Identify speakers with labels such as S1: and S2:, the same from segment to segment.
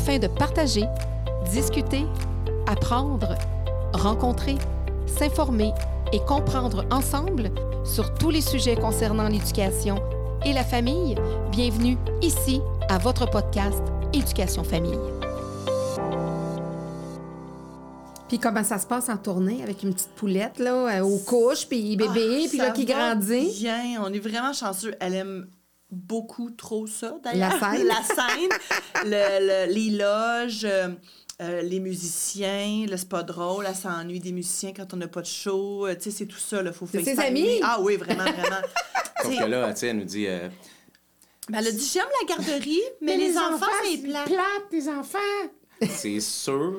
S1: afin de partager, discuter, apprendre, rencontrer, s'informer et comprendre ensemble sur tous les sujets concernant l'éducation et la famille. Bienvenue ici à votre podcast Éducation Famille. Puis comment ça se passe en tournée avec une petite poulette là, euh, aux couches, puis bébé,
S2: Ah,
S1: puis là qui grandit?
S2: Bien, on est vraiment chanceux. Elle aime beaucoup trop ça, d'ailleurs.
S1: La scène.
S2: La scène, le- le- les loges, euh, euh, les musiciens, le c'est pas drôle, elle s'ennuie des musiciens quand on n'a pas de show. Euh, Tu sais, c'est tout ça, il faut
S1: C'est ses amis?
S2: Ah oui, vraiment, vraiment.
S3: Sauf que là, tu sais, elle nous dit. euh,
S2: ben, elle a dit, j'aime la garderie, mais, les, enfants, c'est plat.
S1: plate, les enfants.
S3: c'est sûr,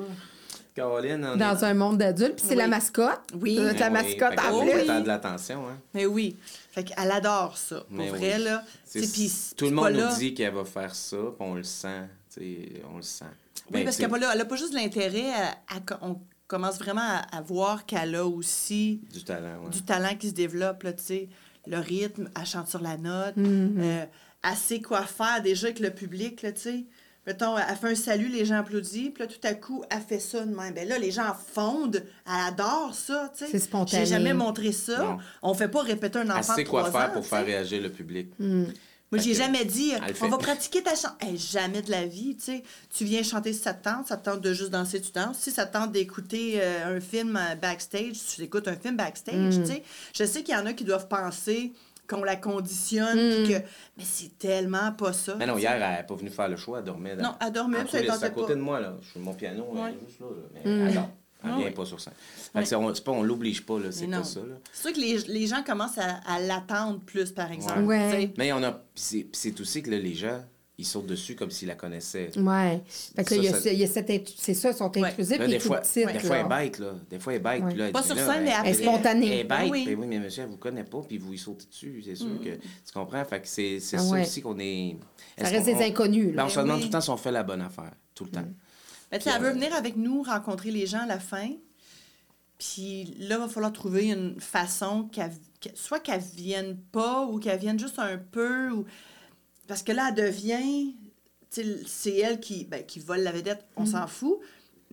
S3: Caroline. est
S1: Dans un monde d'adultes, puis c'est
S2: Oui.
S1: la mascotte.
S2: Oui.
S1: Euh,
S3: Mais
S1: la
S3: oui,
S1: mascotte plus.
S3: veut faire de l'attention, hein.
S2: Mais oui. Fait qu'elle adore ça. Pour
S3: Mais
S2: vrai,
S3: oui.
S2: là.
S3: C'est- Tout le
S2: c'est
S3: monde nous
S2: là.
S3: dit qu'elle va faire ça, puis on le sent. tu sais, on le sent.
S2: Oui,
S3: Ben,
S2: parce qu'elle n'a pas, elle a pas juste de l'intérêt, à- à on commence vraiment à, à voir qu'elle a aussi
S3: Du talent, ouais.
S2: du talent qui se développe, là, tu sais, le rythme, elle chante sur la note,
S1: Mm-hmm.
S2: euh, elle sait quoi faire déjà avec le public, là, tu sais. Mettons, elle fait un salut, les gens applaudissent, puis là, tout à coup, elle fait ça de même. Ben là, les gens fondent, elle adore ça, tu sais.
S1: C'est spontané.
S2: J'ai jamais montré ça.
S3: Non.
S2: On fait pas répéter un
S3: Elle
S2: enfant de
S3: sait quoi faire
S2: ans,
S3: pour faire réagir le public.
S2: Moi, j'ai jamais dit,
S3: elle
S2: on va pratiquer ta chanson. jamais de la vie, tu sais. Tu viens chanter si ça te tente, ça te tente de juste danser, tu danses. Si ça te tente d'écouter euh, un film euh, backstage, tu écoutes un film backstage,
S3: Mm.
S2: tu sais. Je sais qu'il y en a qui doivent penser qu'on la conditionne,
S3: Mm.
S2: puis que... Mais c'est tellement pas ça.
S3: Mais non, hier, elle n'est pas venue faire le choix, elle dormait. dans-
S2: Non, elle dormait, tentait
S3: à côté
S2: pas.
S3: de moi, là. Je suis mon piano, là,
S2: Ouais.
S3: juste là, là. Mais elle dort. Elle
S2: Ah
S3: vient
S2: oui.
S3: pas sur scène. Que c'est pas, on l'oblige pas, là. C'est pas ça, là.
S2: C'est sûr que les, les gens commencent à, à l'attendre plus, par exemple.
S1: Ouais.
S3: Mais on a. c'est aussi que là, les gens, ils sautent dessus comme s'ils la connaissaient.
S1: Ouais. Fait que là, il y a,
S3: ça-
S1: ce- il y a cette int- c'est ça, ils sont
S2: Ouais.
S1: intrusifs,
S3: Là, des
S1: tout
S3: fois, des fois, elle
S1: là.
S3: bête, là. Des fois, elle est bête. Là,
S2: Pas sur
S3: là,
S2: scène, mais après.
S1: Spontanée.
S3: Elle bête.
S2: Oui.
S3: Ben oui, mais monsieur, elle vous connaît pas, puis vous y sautez dessus, c'est sûr que. Tu comprends? Fait que c'est c'est
S1: Ah
S3: ça
S1: ouais.
S3: aussi qu'on est.
S1: Ça reste des inconnus,
S3: Ben,
S1: là.
S3: on se
S2: Ben
S3: demande
S2: oui.
S3: tout le temps si on fait la bonne affaire. Tout le temps.
S2: Ben, tu sais, elle veut
S3: euh,
S2: venir avec nous rencontrer les gens à la fin. Puis là, il va falloir trouver une façon qu'elle, que- soit qu'elle vienne pas ou qu'elle vienne juste un peu. Ou... Parce que là, elle devient. C'est elle qui, ben, qui vole la vedette, on s'en fout.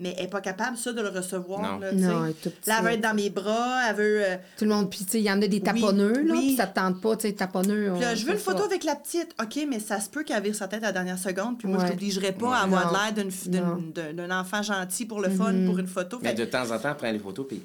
S2: Mais elle n'est pas capable, ça, de le recevoir.
S3: Non.
S2: Là.
S1: Non, elle est toute
S2: là, elle veut être dans mes bras, elle veut. euh,
S1: Tout le monde, puis tu sais, il y en a des taponneux, là,
S2: oui.
S1: puis ça te tente pas, tu sais, taponneux.
S2: Puis là,
S1: on
S2: je veux une photo
S1: ça.
S2: avec la petite. OK, mais ça se peut qu'elle vire sa tête à la dernière seconde. Puis moi,
S1: Ouais.
S2: je l'obligerai pas
S3: Ouais.
S2: à avoir l'air.
S1: Mm-hmm.
S2: d'un enfant gentil pour le fun, pour une photo.
S3: Mais
S2: Fait-
S3: de temps en temps, elle prend les photos, puis.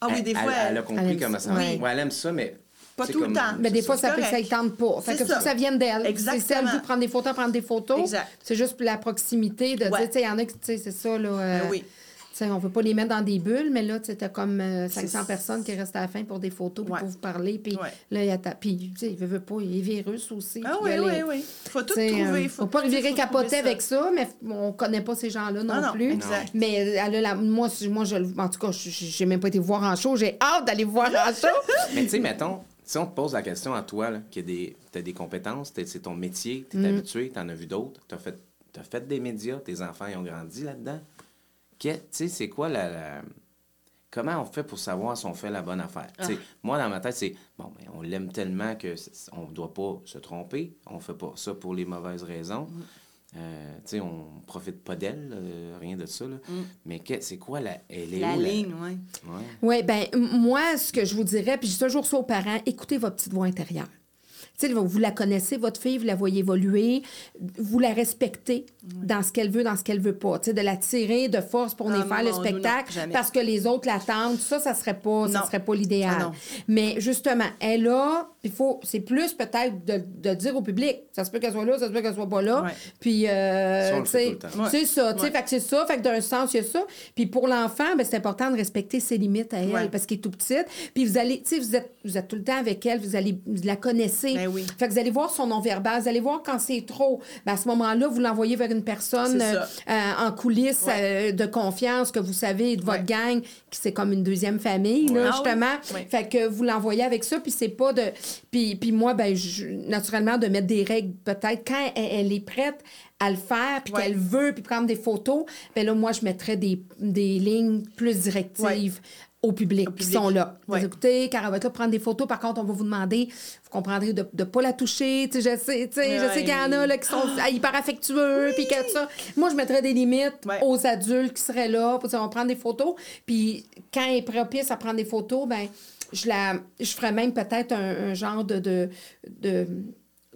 S2: Ah oui,
S3: elle-
S2: des fois,
S3: Elle, elle a compris comment
S1: ça. Oui.
S3: Ouais, elle aime ça, mais.
S2: Pas
S3: c'est
S2: tout le temps.
S1: Mais des
S3: c'est
S1: fois,
S2: ça,
S1: peut,
S2: c'est
S1: y tente pas. Fait
S2: C'est
S1: que faut
S2: ça.
S1: que ça vienne d'elle. C'est
S2: Exactement.
S1: celle qui prend des photos, prendre des photos.
S2: Exact.
S1: C'est juste pour la proximité de
S2: Ouais.
S1: dire, tu sais, il y en a qui, tu sais, c'est ça, là. euh,
S2: oui.
S1: tu sais, on veut pas les mettre dans des bulles, mais là, tu sais, t'as comme euh, 500
S2: C'est-
S1: personnes qui restent à la fin pour des photos, puis
S2: Ouais.
S1: pour vous parler. Puis
S2: Ouais.
S1: là, il y a ta... Puis, tu sais, il veut, veut pas, il est virus aussi.
S2: Ah oui,
S1: elle
S2: oui, oui. Faut tout trouver.
S1: euh, faut, pas
S2: faut
S1: virer
S2: trouver
S1: capoter avec ça, mais on connaît pas ces gens-là non,
S2: Ah non,
S1: plus.
S2: exact.
S1: Mais elle a la- moi, je- moi je, en tout cas, j'ai même pas été voir en show. J'ai hâte d'aller voir en show.
S3: Mais tu sais, mettons, si on te pose la question à toi, des, as des compétences, t'es- c'est ton métier, tu es
S1: Mm.
S3: habitué, tu en as vu d'autres, tu as fait, fait des médias, tes enfants ils ont grandi là-dedans. Tu sais, c'est quoi la, la- Comment on fait pour savoir si on fait la bonne affaire? Tu
S2: Ah.
S3: Moi, dans ma tête, c'est bon, ben, on l'aime tellement que on ne doit pas se tromper. On fait pas ça pour les mauvaises raisons.
S2: Mm.
S3: Euh, tu sais, on profite pas d'elle, euh, rien de ça. là. Mais que- c'est quoi la. Elle est
S2: Mm. La
S3: où,
S2: ligne, oui.
S3: Ouais.
S1: Oui, ben moi, ce que je vous dirais, puis je dis toujours ça aux parents, écoutez votre petite voix intérieure. Tu sais, vous la connaissez, votre fille, vous la voyez évoluer, vous la respectez dans ce qu'elle veut, dans ce qu'elle veut pas. Tu sais, de la tirer de force pour venir
S2: Ah,
S1: faire le
S2: non,
S1: spectacle
S2: non,
S1: parce que les autres l'attendent, ça, ça serait pas, ça serait pas l'idéal.
S2: Ah.
S1: Mais justement, elle a, il faut, c'est plus peut-être de, de dire au public, ça se peut qu'elle soit là, ça se peut qu'elle soit pas là.
S2: Ouais.
S1: Puis, euh.
S2: Ouais.
S1: c'est ça, tu sais,
S2: Ouais.
S1: fait que c'est ça, fait que d'un sens, il y a ça. Puis pour l'enfant, ben, c'est important de respecter ses limites à elle
S2: Ouais.
S1: parce qu'elle est tout petite. Puis vous allez, tu sais, vous êtes, vous êtes tout le temps avec elle, vous allez, vous la connaissez.
S2: Ben oui.
S1: Fait que vous allez voir son non-verbal, vous allez voir quand c'est trop. Ben, à ce moment-là, vous l'envoyez vers une personne euh, euh, en coulisses euh, de confiance que vous savez de votre
S2: Ouais.
S1: gang, qui c'est comme une deuxième famille, là,
S2: Ah
S1: justement.
S2: Oui.
S1: Fait que vous l'envoyez avec ça, puis c'est pas de. Puis, puis moi, ben, je- naturellement, de mettre des règles, peut-être, quand elle, elle est prête à le faire, puis
S2: Ouais.
S1: qu'elle veut, puis prendre des photos, ben là, moi, je mettrais des, des lignes plus directives. au public,
S2: Au
S1: qui sont là.
S2: Ouais.
S1: écoutez, car elle va être là prendre des photos. Par contre, on va vous demander, vous comprendrez, de ne pas la toucher. Tu sais, je sais, je sais qu'il y en a là, qui sont ah, hyper affectueux, puis que ça. Moi, je mettrais des limites
S2: Ouais.
S1: aux adultes qui seraient là, pour dire, on va prendre des photos. Puis quand elle est propice à prendre des photos, ben je ferais même peut-être un, genre de-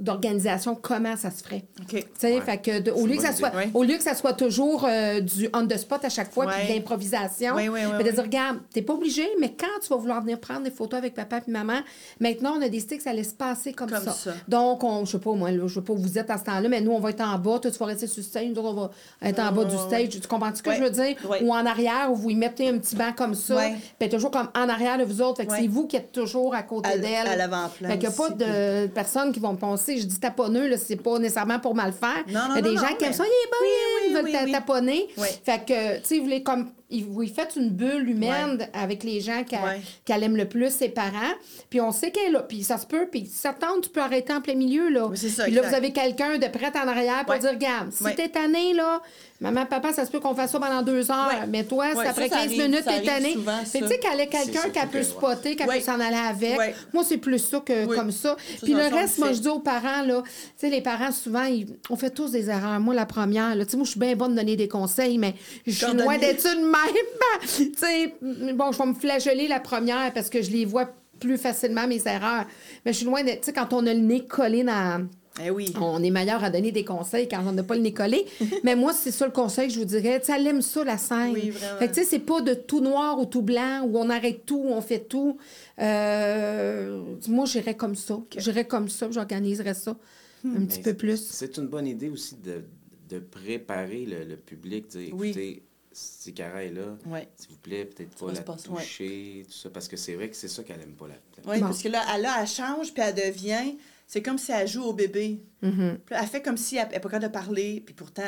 S1: d'organisation comment ça se ferait.
S3: Ouais.
S1: fait que de- au, lieu que ça soit.
S2: Ouais.
S1: au lieu que ça soit toujours euh, du on the spot à chaque fois, puis de l'improvisation,
S2: Ouais, ouais, ouais,
S1: mais de dire, regarde, t'es pas obligé, mais quand tu vas vouloir venir prendre des photos avec papa et maman, maintenant, on a décidé que ça allait se passer comme,
S2: Comme
S1: ça.
S2: ça.
S1: Donc, on, je sais pas, moi, là, je sais pas où vous êtes à ce temps-là, mais nous, on va être en bas, toi, tu vas rester sur le stage, nous on va être en bas du
S2: ouais,
S1: stage. Tu comprends ce que
S2: Ouais.
S1: je veux dire?
S2: Ouais.
S1: Ou en arrière, où vous y mettez un petit banc comme ça, puis toujours comme en arrière de vous autres. Fait que
S2: Ouais.
S1: c'est vous qui êtes toujours à côté d'elle.
S2: à l'avant-plan
S1: Fait qu'il n'y a pas de personnes qui vont penser, je dis taponneux, là, c'est pas nécessairement pour mal faire.
S2: Non, non,
S1: Il y a des
S2: non,
S1: gens qui aiment ça, il est bon, ils veulent taponner. Fait que, tu sais, vous voulez comme. Il- Vous y faites une bulle humaine avec les gens qu'elle
S2: Ouais.
S1: aime le plus, ses parents. Puis on sait qu'elle est là. Puis ça se peut. Puis si ça te tente, tu peux arrêter en plein milieu, là.
S2: Oui, ça,
S1: Puis là,
S2: exact.
S1: vous avez quelqu'un de prêt en arrière pour
S2: Ouais.
S1: dire, regarde, si t'es tanné, là, maman, papa, ça se peut qu'on fasse ça pendant deux heures. Mais toi, c'est après
S2: ça, ça
S1: 15
S2: arrive-
S1: minutes, t'es tanné.
S2: ça.
S1: tu sais, qu'elle
S3: C'est
S1: quelqu'un qu'elle peut spotter, qu'elle peut s'en aller avec. Moi, c'est plus ça que
S2: Oui.
S1: comme ça. Puis le reste, moi, je dis aux parents, là, tu sais, les parents, souvent, ils- on fait tous des erreurs. Moi, la première, là, tu sais, moi, je suis bien bonne de donner des conseils, mais je suis loin d'être une même. tu sais, bon, je vais me flageller la première parce que je les vois plus facilement, mes erreurs. Mais je suis loin d'être, tu sais, quand on a le nez collé dans...
S2: Eh oui.
S1: On est meilleur à donner des conseils quand on n'a pas le nez collé. Mais moi, c'est ça le conseil que je vous dirais. Tu sais, elle aime ça, la scène.
S2: Oui, vraiment.
S1: Fait que, tu sais, c'est pas de tout noir ou tout blanc, où on arrête tout, où on fait tout. Euh, moi, j'irais comme ça. J'irais comme ça, j'organiserais ça un petit
S3: Mais
S1: peu plus.
S3: C'est une bonne idée aussi de, de préparer le, le public. Dire,
S2: Oui.
S3: Écoutez, si Cara est là,
S2: Ouais.
S3: s'il vous plaît, peut-être pas la
S2: ouais.
S3: toucher, tout ça, parce que c'est vrai que c'est ça qu'elle aime pas. La, la-
S2: Oui,
S1: Bon.
S2: parce que là, elle, là, elle change, puis elle devient. C'est comme si elle joue au bébé.
S1: Mm-hmm.
S2: Elle fait comme si elle n'est pas capable de parler, puis pourtant.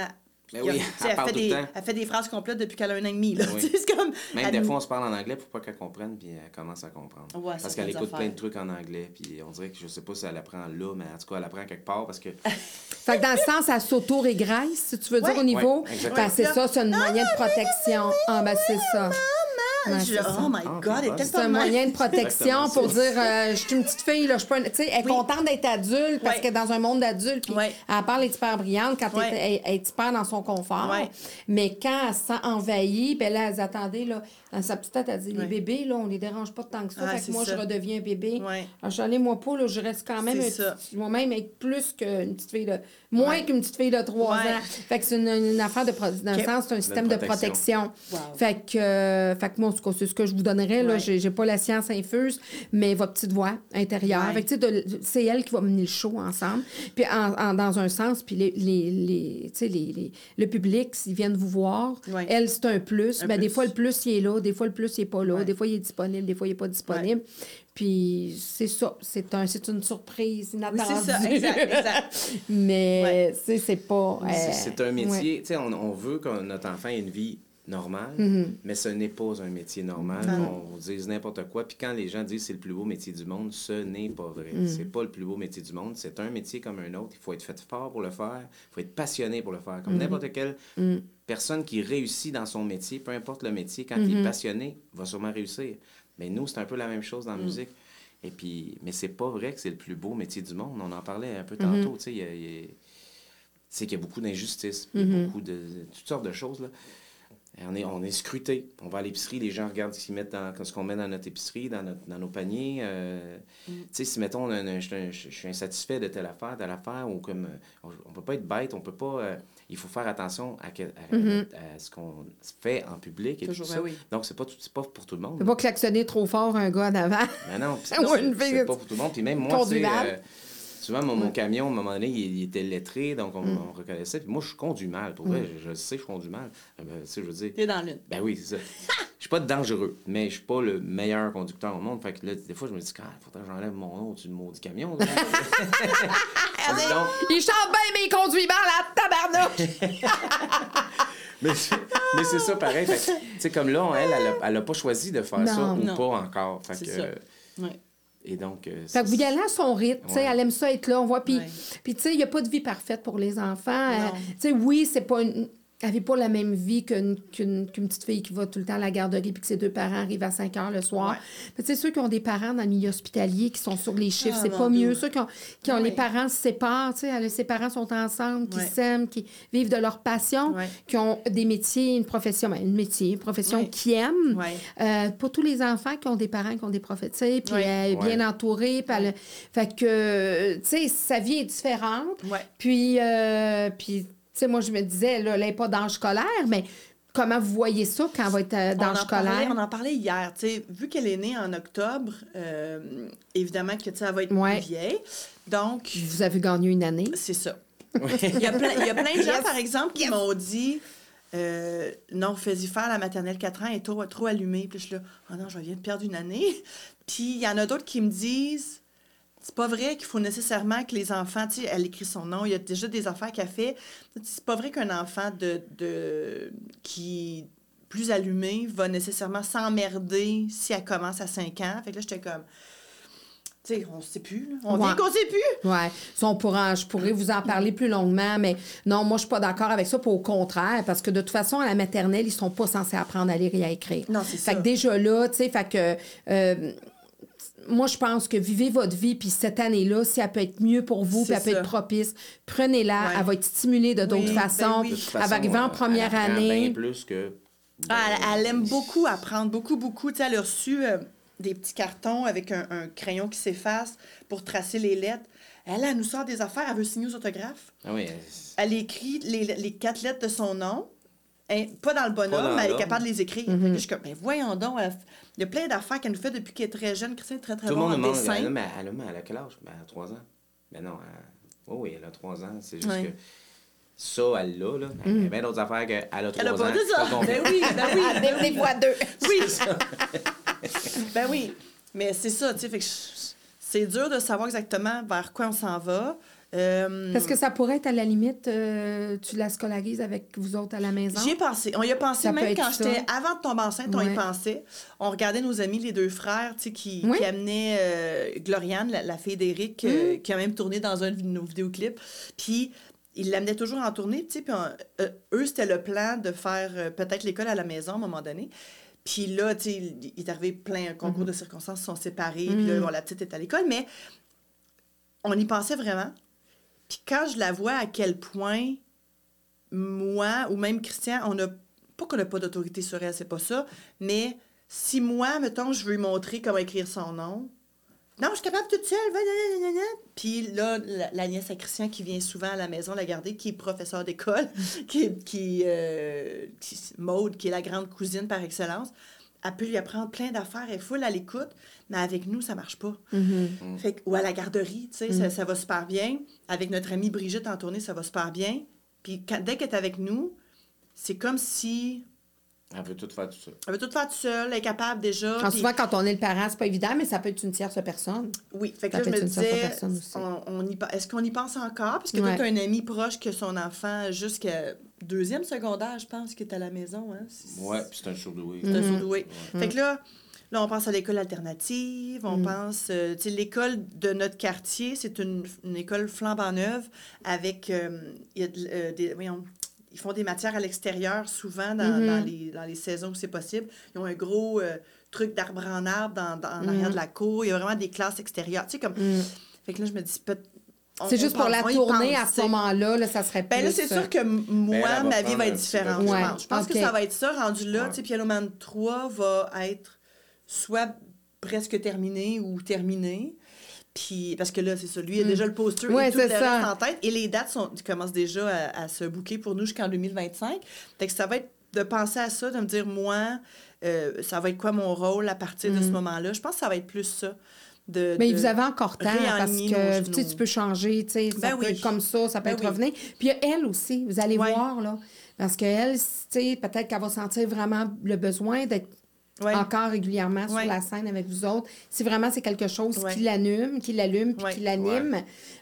S3: Ben
S2: y a-
S3: oui, elle
S2: elle,
S3: parle
S2: fait
S3: tout le
S2: des,
S3: temps.
S2: elle fait des phrases complètes depuis qu'elle a un an et demi. Là.
S3: Oui.
S2: C'est comme.
S3: Même
S2: elle
S3: des
S2: nous-
S3: fois, on se parle en anglais pour pas qu'elle comprenne, puis elle commence à comprendre.
S2: Ouais,
S3: parce qu'elle écoute plein de trucs en anglais, puis on dirait que je sais pas si elle apprend là, mais en tout cas, elle apprend quelque part parce que.
S1: Fait que dans le sens, elle s'auto-régresse, si tu veux dire, au niveau.
S3: Ouais.
S1: Ben, c'est ça, c'est un moyen de protection. Ah, ben, c'est ça. Ouais,
S2: Je-
S1: c'est
S2: oh my
S3: Ah,
S2: God, elle
S3: c'est
S2: était
S1: C'est un moyen de protection
S3: Exactement
S1: pour dire euh, je suis une petite fille, là, je suis pas une- Tu sais, elle est
S2: Oui.
S1: contente d'être adulte parce qu'elle est dans un monde d'adulte. Puis elle parle, elle est super brillante quand elle, est- elle- elle est hyper dans son confort. Mais quand elle se sent envahie, ben là, elle attendait, là, dans sa petite tête, elle dit les bébés, là, on les dérange pas tant que ça.
S2: Ah,
S1: fait que moi,
S2: ça.
S1: je redeviens un bébé. Alors, je suis allée, moi, pas, là, je reste quand même. Moi-même être plus qu'une petite fille de. Moins
S2: Ouais.
S1: qu'une petite fille de 3
S2: Ouais.
S1: ans. Fait que c'est une, une affaire de. pro- Dans le sens, c'est un système de
S3: protection.
S1: protection.
S2: Wow.
S1: Fait que, euh, fait que moi, en tout cas, c'est ce que je vous donnerais. Là,
S2: Ouais.
S1: j'ai, j'ai pas la science infuse, mais votre petite voix intérieure.
S2: Ouais.
S1: Fait que, tu sais, de- c'est elle qui va mener le show ensemble. Puis en, en- dans un sens, puis les, les, les, tu sais, les, les- le public, s'ils viennent vous voir,
S2: Ouais.
S1: elle, c'est un plus.
S2: Un
S1: Ben, Des
S2: plus.
S1: fois, le plus, il est là. Des fois, le plus, il est pas là.
S2: Ouais.
S1: Des fois, il est disponible. Des fois, il est pas disponible. Puis c'est ça. C'est, un, c'est une surprise
S2: Oui,
S1: inattendue.
S2: c'est ça, exact, exact.
S1: mais,
S2: Ouais.
S1: tu sais, c'est pas...
S3: C'est-
S1: euh,
S3: C'est un
S1: ouais.
S3: métier, tu sais, on, on veut que notre enfant ait une vie normale,
S1: Mm-hmm.
S3: mais ce n'est pas un métier normal.
S2: Non.
S3: On dit n'importe quoi. Puis quand les gens disent c'est le plus beau métier du monde, ce n'est pas vrai.
S1: Mm.
S3: C'est pas le plus beau métier du monde. C'est un métier comme un autre. Il faut être fait fort pour le faire. Il faut être passionné pour le faire.
S1: Mm-hmm.
S3: Comme n'importe quelle personne qui réussit dans son métier, peu importe le métier, quand
S1: Mm-hmm.
S3: il est passionné, va sûrement réussir. Mais nous, c'est un peu la même chose
S1: Mm.
S3: dans la musique. Et puis, mais c'est pas vrai que c'est le plus beau métier du monde. On en parlait un peu
S1: Mm-hmm.
S3: tantôt. Tu sais, c'est qu'il y a beaucoup d'injustices,
S1: Mm-hmm.
S3: beaucoup de toutes sortes de choses. Là. On, est, on est scruté. On va à l'épicerie, les gens regardent ce qu'ils mettent dans, ce qu'on met dans notre épicerie, dans, notre- dans nos paniers. euh,
S1: Mm.
S3: Tu sais, si mettons, je suis insatisfait de telle affaire, telle affaire, ou comme on, on peut pas être bête, on peut pas. euh, il faut faire attention à, que- à-
S1: Mm-hmm.
S3: à ce qu'on fait en public et
S2: Toujours,
S3: tout
S2: ben
S3: ça.
S2: oui.
S3: Donc c'est pas tout- c'est pas pour tout le monde.
S1: Faut pas klaxonner trop fort un gars en avant.
S3: Mais non, c'est c'est- c'est pas pour tout le monde. Puis même moi,
S1: conduisable.
S3: euh, souvent, mon, mon camion, à un moment donné, il, il était lettré, donc on,
S1: Mm.
S3: on reconnaissait. Puis moi, je conduis mal. Pour vrai, je, sais, je conduis mal. Euh, ben, tu sais, je veux dire...
S2: T'es dans l'une.
S3: Ben oui, c'est ça. Je suis pas dangereux, mais je suis pas le meilleur conducteur au monde. Fait que là, des fois, je me dis, il faudrait que j'enlève mon nom au-dessus du maudit camion. Donc,
S1: Il chante bien, mais il conduit mal à tabarnouche!
S3: mais c'est mais c'est ça pareil. Fait que, Tu sais, comme là, elle, elle a, elle a pas choisi de faire ça ou
S2: Non.
S3: pas encore. Fait que, euh,
S2: Ouais.
S3: Et donc... euh,
S1: Fait que vous y allez à son rythme, tu sais,
S3: Ouais.
S1: elle aime ça être là, on voit. Puis,
S2: Ouais.
S1: puis tu sais, il n'y a pas de vie parfaite pour les enfants. Euh, tu sais, oui, c'est pas une... elle vit pas la même vie qu'une qu'une qu'une petite fille qui va tout le temps à la garderie puis que ses deux parents arrivent à 5 heures le soir.
S2: Ouais.
S1: Mais tu sais, ceux qui ont des parents dans le milieu hospitalier qui sont sur les chiffres,
S2: Ah,
S1: c'est pas mieux. Ceux qui ont, qui ont les parents se séparent, tu sais, ses parents sont ensemble, qui
S2: Ouais.
S1: s'aiment, qui vivent de leur passion,
S2: Ouais.
S1: qui ont des métiers, une profession, ben, une métier, une profession
S2: Ouais.
S1: qu'ils aiment.
S2: Ouais.
S1: Euh, pas tous les enfants qui ont des parents qui ont des profs, tu sais, puis est bien puis elle- Fait que, tu sais, sa vie est différente. Puis, euh, puis sais, moi, je me disais, là, elle n'est pas d'âge scolaire, mais comment vous voyez ça quand elle va être euh,
S2: On
S1: d'âge
S2: en, parlait,
S1: scolaire?
S2: on en parlait hier. tu sais, vu qu'elle est née en octobre, euh, évidemment que tu sais, elle va être
S1: Ouais.
S2: plus vieille. Donc,
S1: Vous avez gagné une année.
S2: c'est ça. Il y, a plein, il y a plein de gens,
S1: Yes.
S2: par exemple, qui m'ont dit euh, Non, fais-y faire la maternelle 4 ans, elle est trop, trop allumée. Puis je suis là Oh non, je viens de perdre une année. Puis il y en a d'autres qui me disent C'est pas vrai qu'il faut nécessairement que les enfants, tu sais, elle écrit son nom, il y a déjà des affaires qu'elle fait. C'est pas vrai qu'un enfant de, de qui plus allumé va nécessairement s'emmerder si elle commence à 5 ans. Fait que là, j'étais comme. Tu sais, on sait plus. là. On
S1: Ouais.
S2: vient qu'on sait plus.
S1: Ouais. Ça, on pourra, je pourrais vous en parler plus longuement, mais non, moi, je suis pas d'accord avec ça. Pour au contraire, parce que de toute façon, à la maternelle, ils sont pas censés apprendre à lire et à écrire.
S2: Non, c'est
S1: Fait
S2: ça.
S1: que déjà là, tu sais, fait que. euh, moi, je pense que vivez votre vie, puis cette année-là, si elle peut être mieux pour vous, puis elle peut
S2: ça.
S1: être propice, prenez-la.
S2: Ouais.
S1: Elle va être stimulée de d'autres
S2: Oui, ben
S1: façons.
S2: oui.
S3: De toute
S1: Elle va arriver en
S3: euh,
S1: première
S3: elle
S1: année.
S3: bien plus que.
S2: Ah, elle, elle aime beaucoup apprendre, beaucoup, beaucoup. Tu sais, elle a reçu euh, des petits cartons avec un, un crayon qui s'efface pour tracer les lettres. Elle, elle nous sort des affaires, elle veut signer aux autographes.
S3: Ah oui.
S2: Elle écrit les, les quatre lettres de son nom. Hein, pas dans le bon
S3: Pas
S2: ordre,
S3: dans
S2: mais elle est capable de les écrire. Fait que Je suis comme, ben voyons donc. elle- Il y a plein d'affaires qu'elle nous fait depuis qu'elle est très jeune. Christine est très, très
S3: Tout le
S2: bon
S3: monde
S2: en
S3: me demande,
S2: dessin.
S3: elle, a- mais elle, a- elle a quel âge? Ben, elle a 3 ans. Ben non, elle- oui, oui, elle a 3 ans. C'est juste
S2: Ouais.
S3: que ça, elle l'a, là. Il y a bien d'autres affaires qu'elle a 3
S2: Elle a
S3: ans.
S2: pas dit ça.
S3: Pas
S2: Ben oui, ben oui.
S1: Des, des fois deux.
S2: Oui. ben oui. Mais c'est ça, tu sais. fait que je- C'est dur de savoir exactement vers quoi on s'en va. Euh,
S1: Parce que ça pourrait être à la limite, euh, tu la scolarises avec vous autres à la maison?
S2: J'y ai pensé. On y a pensé
S1: Ça
S2: même quand j'étais. Avant de tomber enceinte, on y pensait. On regardait nos amis, les deux frères, tu sais, qui,
S1: Oui.
S2: qui amenaient euh, Gloriane, la, la fille d'Éric,
S1: Mm.
S2: qui a même tourné dans un de nos vidéoclips. Puis. Ils l'amenaient toujours en tournée, tu sais, puis eux, c'était le plan de faire peut-être l'école à la maison à un moment donné. Puis là, tu sais, il il est arrivé plein un concours
S1: Mm-hmm.
S2: de circonstances, ils sont séparés, puis là, bon, la petite est à l'école, mais on y pensait vraiment. Puis quand je la vois à quel point moi ou même Christian, on a pas qu'on n'a pas d'autorité sur elle, c'est pas ça, mais si moi, mettons, je veux lui montrer comment écrire son nom, non, je suis capable toute seule. Puis là, la, nièce à Christian qui vient souvent à la maison la garder, qui est professeur d'école, qui, euh, qui Maude, qui est la grande cousine par excellence, elle peut lui apprendre plein d'affaires, elle est full à l'écoute, mais avec nous, ça marche pas.
S1: Mhm.
S2: Fait que- ou à la garderie, tu sais, ça, ça va super bien. Avec notre amie Brigitte en tournée, ça va super bien. Puis quand- dès qu'elle est avec nous, c'est comme si
S3: Elle veut tout faire tout ça.
S2: elle veut tout faire toute seule, elle est capable déjà. Puis-
S1: souvent, quand on est le parent, c'est pas évident, mais ça peut être une tierce personne.
S2: Oui, fait que
S1: Ça
S2: là, je
S1: peut
S2: me disais, on, on y, est-ce qu'on y pense encore? Parce que
S1: Ouais.
S2: tu as un ami proche que son enfant, jusqu'à deuxième secondaire, je pense, qui est à la maison. Hein? C'est-
S3: Ouais, puis c'est un surdoué.
S2: C'est un
S1: Mhm.
S2: surdoué. Fait que là, là, on pense à l'école alternative, on
S1: Mhm.
S2: pense... euh, tu sais, l'école de notre quartier, c'est une, une école flambant neuve avec... euh, il y a de- euh, des, voyons, ils font des matières à l'extérieur souvent dans,
S1: Mhm.
S2: dans les, dans les saisons où c'est possible. Ils ont un gros euh, truc d'arbre en arbre dans, dans, en arrière de la cour. Il y a vraiment des classes extérieures. Tu sais, comme...
S1: Mm.
S2: Fait que là, je me dis... peut- on-
S1: C'est juste pour la tournée à ce moment-là, là, ça serait plus...
S2: Ben là, c'est
S1: euh,
S2: sûr que m- moi,
S3: va
S2: ma vie va être différente. Je pense, je pense
S1: ok.
S2: que ça va être ça, rendu là.
S3: Ouais.
S2: Tu sais, Pianoman 3 va être soit presque terminé ou terminé. Puis, parce que là, c'est ça. Lui, il a
S1: Mm.
S2: déjà le poster
S1: Ouais,
S2: et tout le reste en tête. Et les dates sont, commencent déjà à, à se bouquer pour nous jusqu'en 2025. Fait que ça va être de penser à ça, de me dire, moi, euh, ça va être quoi mon rôle à partir de ce
S1: Mm.
S2: moment-là? Je pense que ça va être plus ça. De,
S1: Mais
S2: de-
S1: vous avez encore temps parce que
S2: nos-
S1: tu sais, tu peux changer, tu sais, ça
S2: Ben
S1: peut être comme ça, ça peut
S2: Ben
S1: être
S2: oui.
S1: revenir. Puis il y a elle aussi, vous allez
S2: Ouais.
S1: voir, là. Parce qu'elle, tu sais, peut-être qu'elle va sentir vraiment le besoin d'être
S2: Ouais.
S1: encore régulièrement
S2: Ouais.
S1: sur la scène avec vous autres. Si vraiment c'est quelque chose
S2: Ouais.
S1: qui l'anime, qui l'allume, puis
S2: Ouais.
S1: qui l'anime.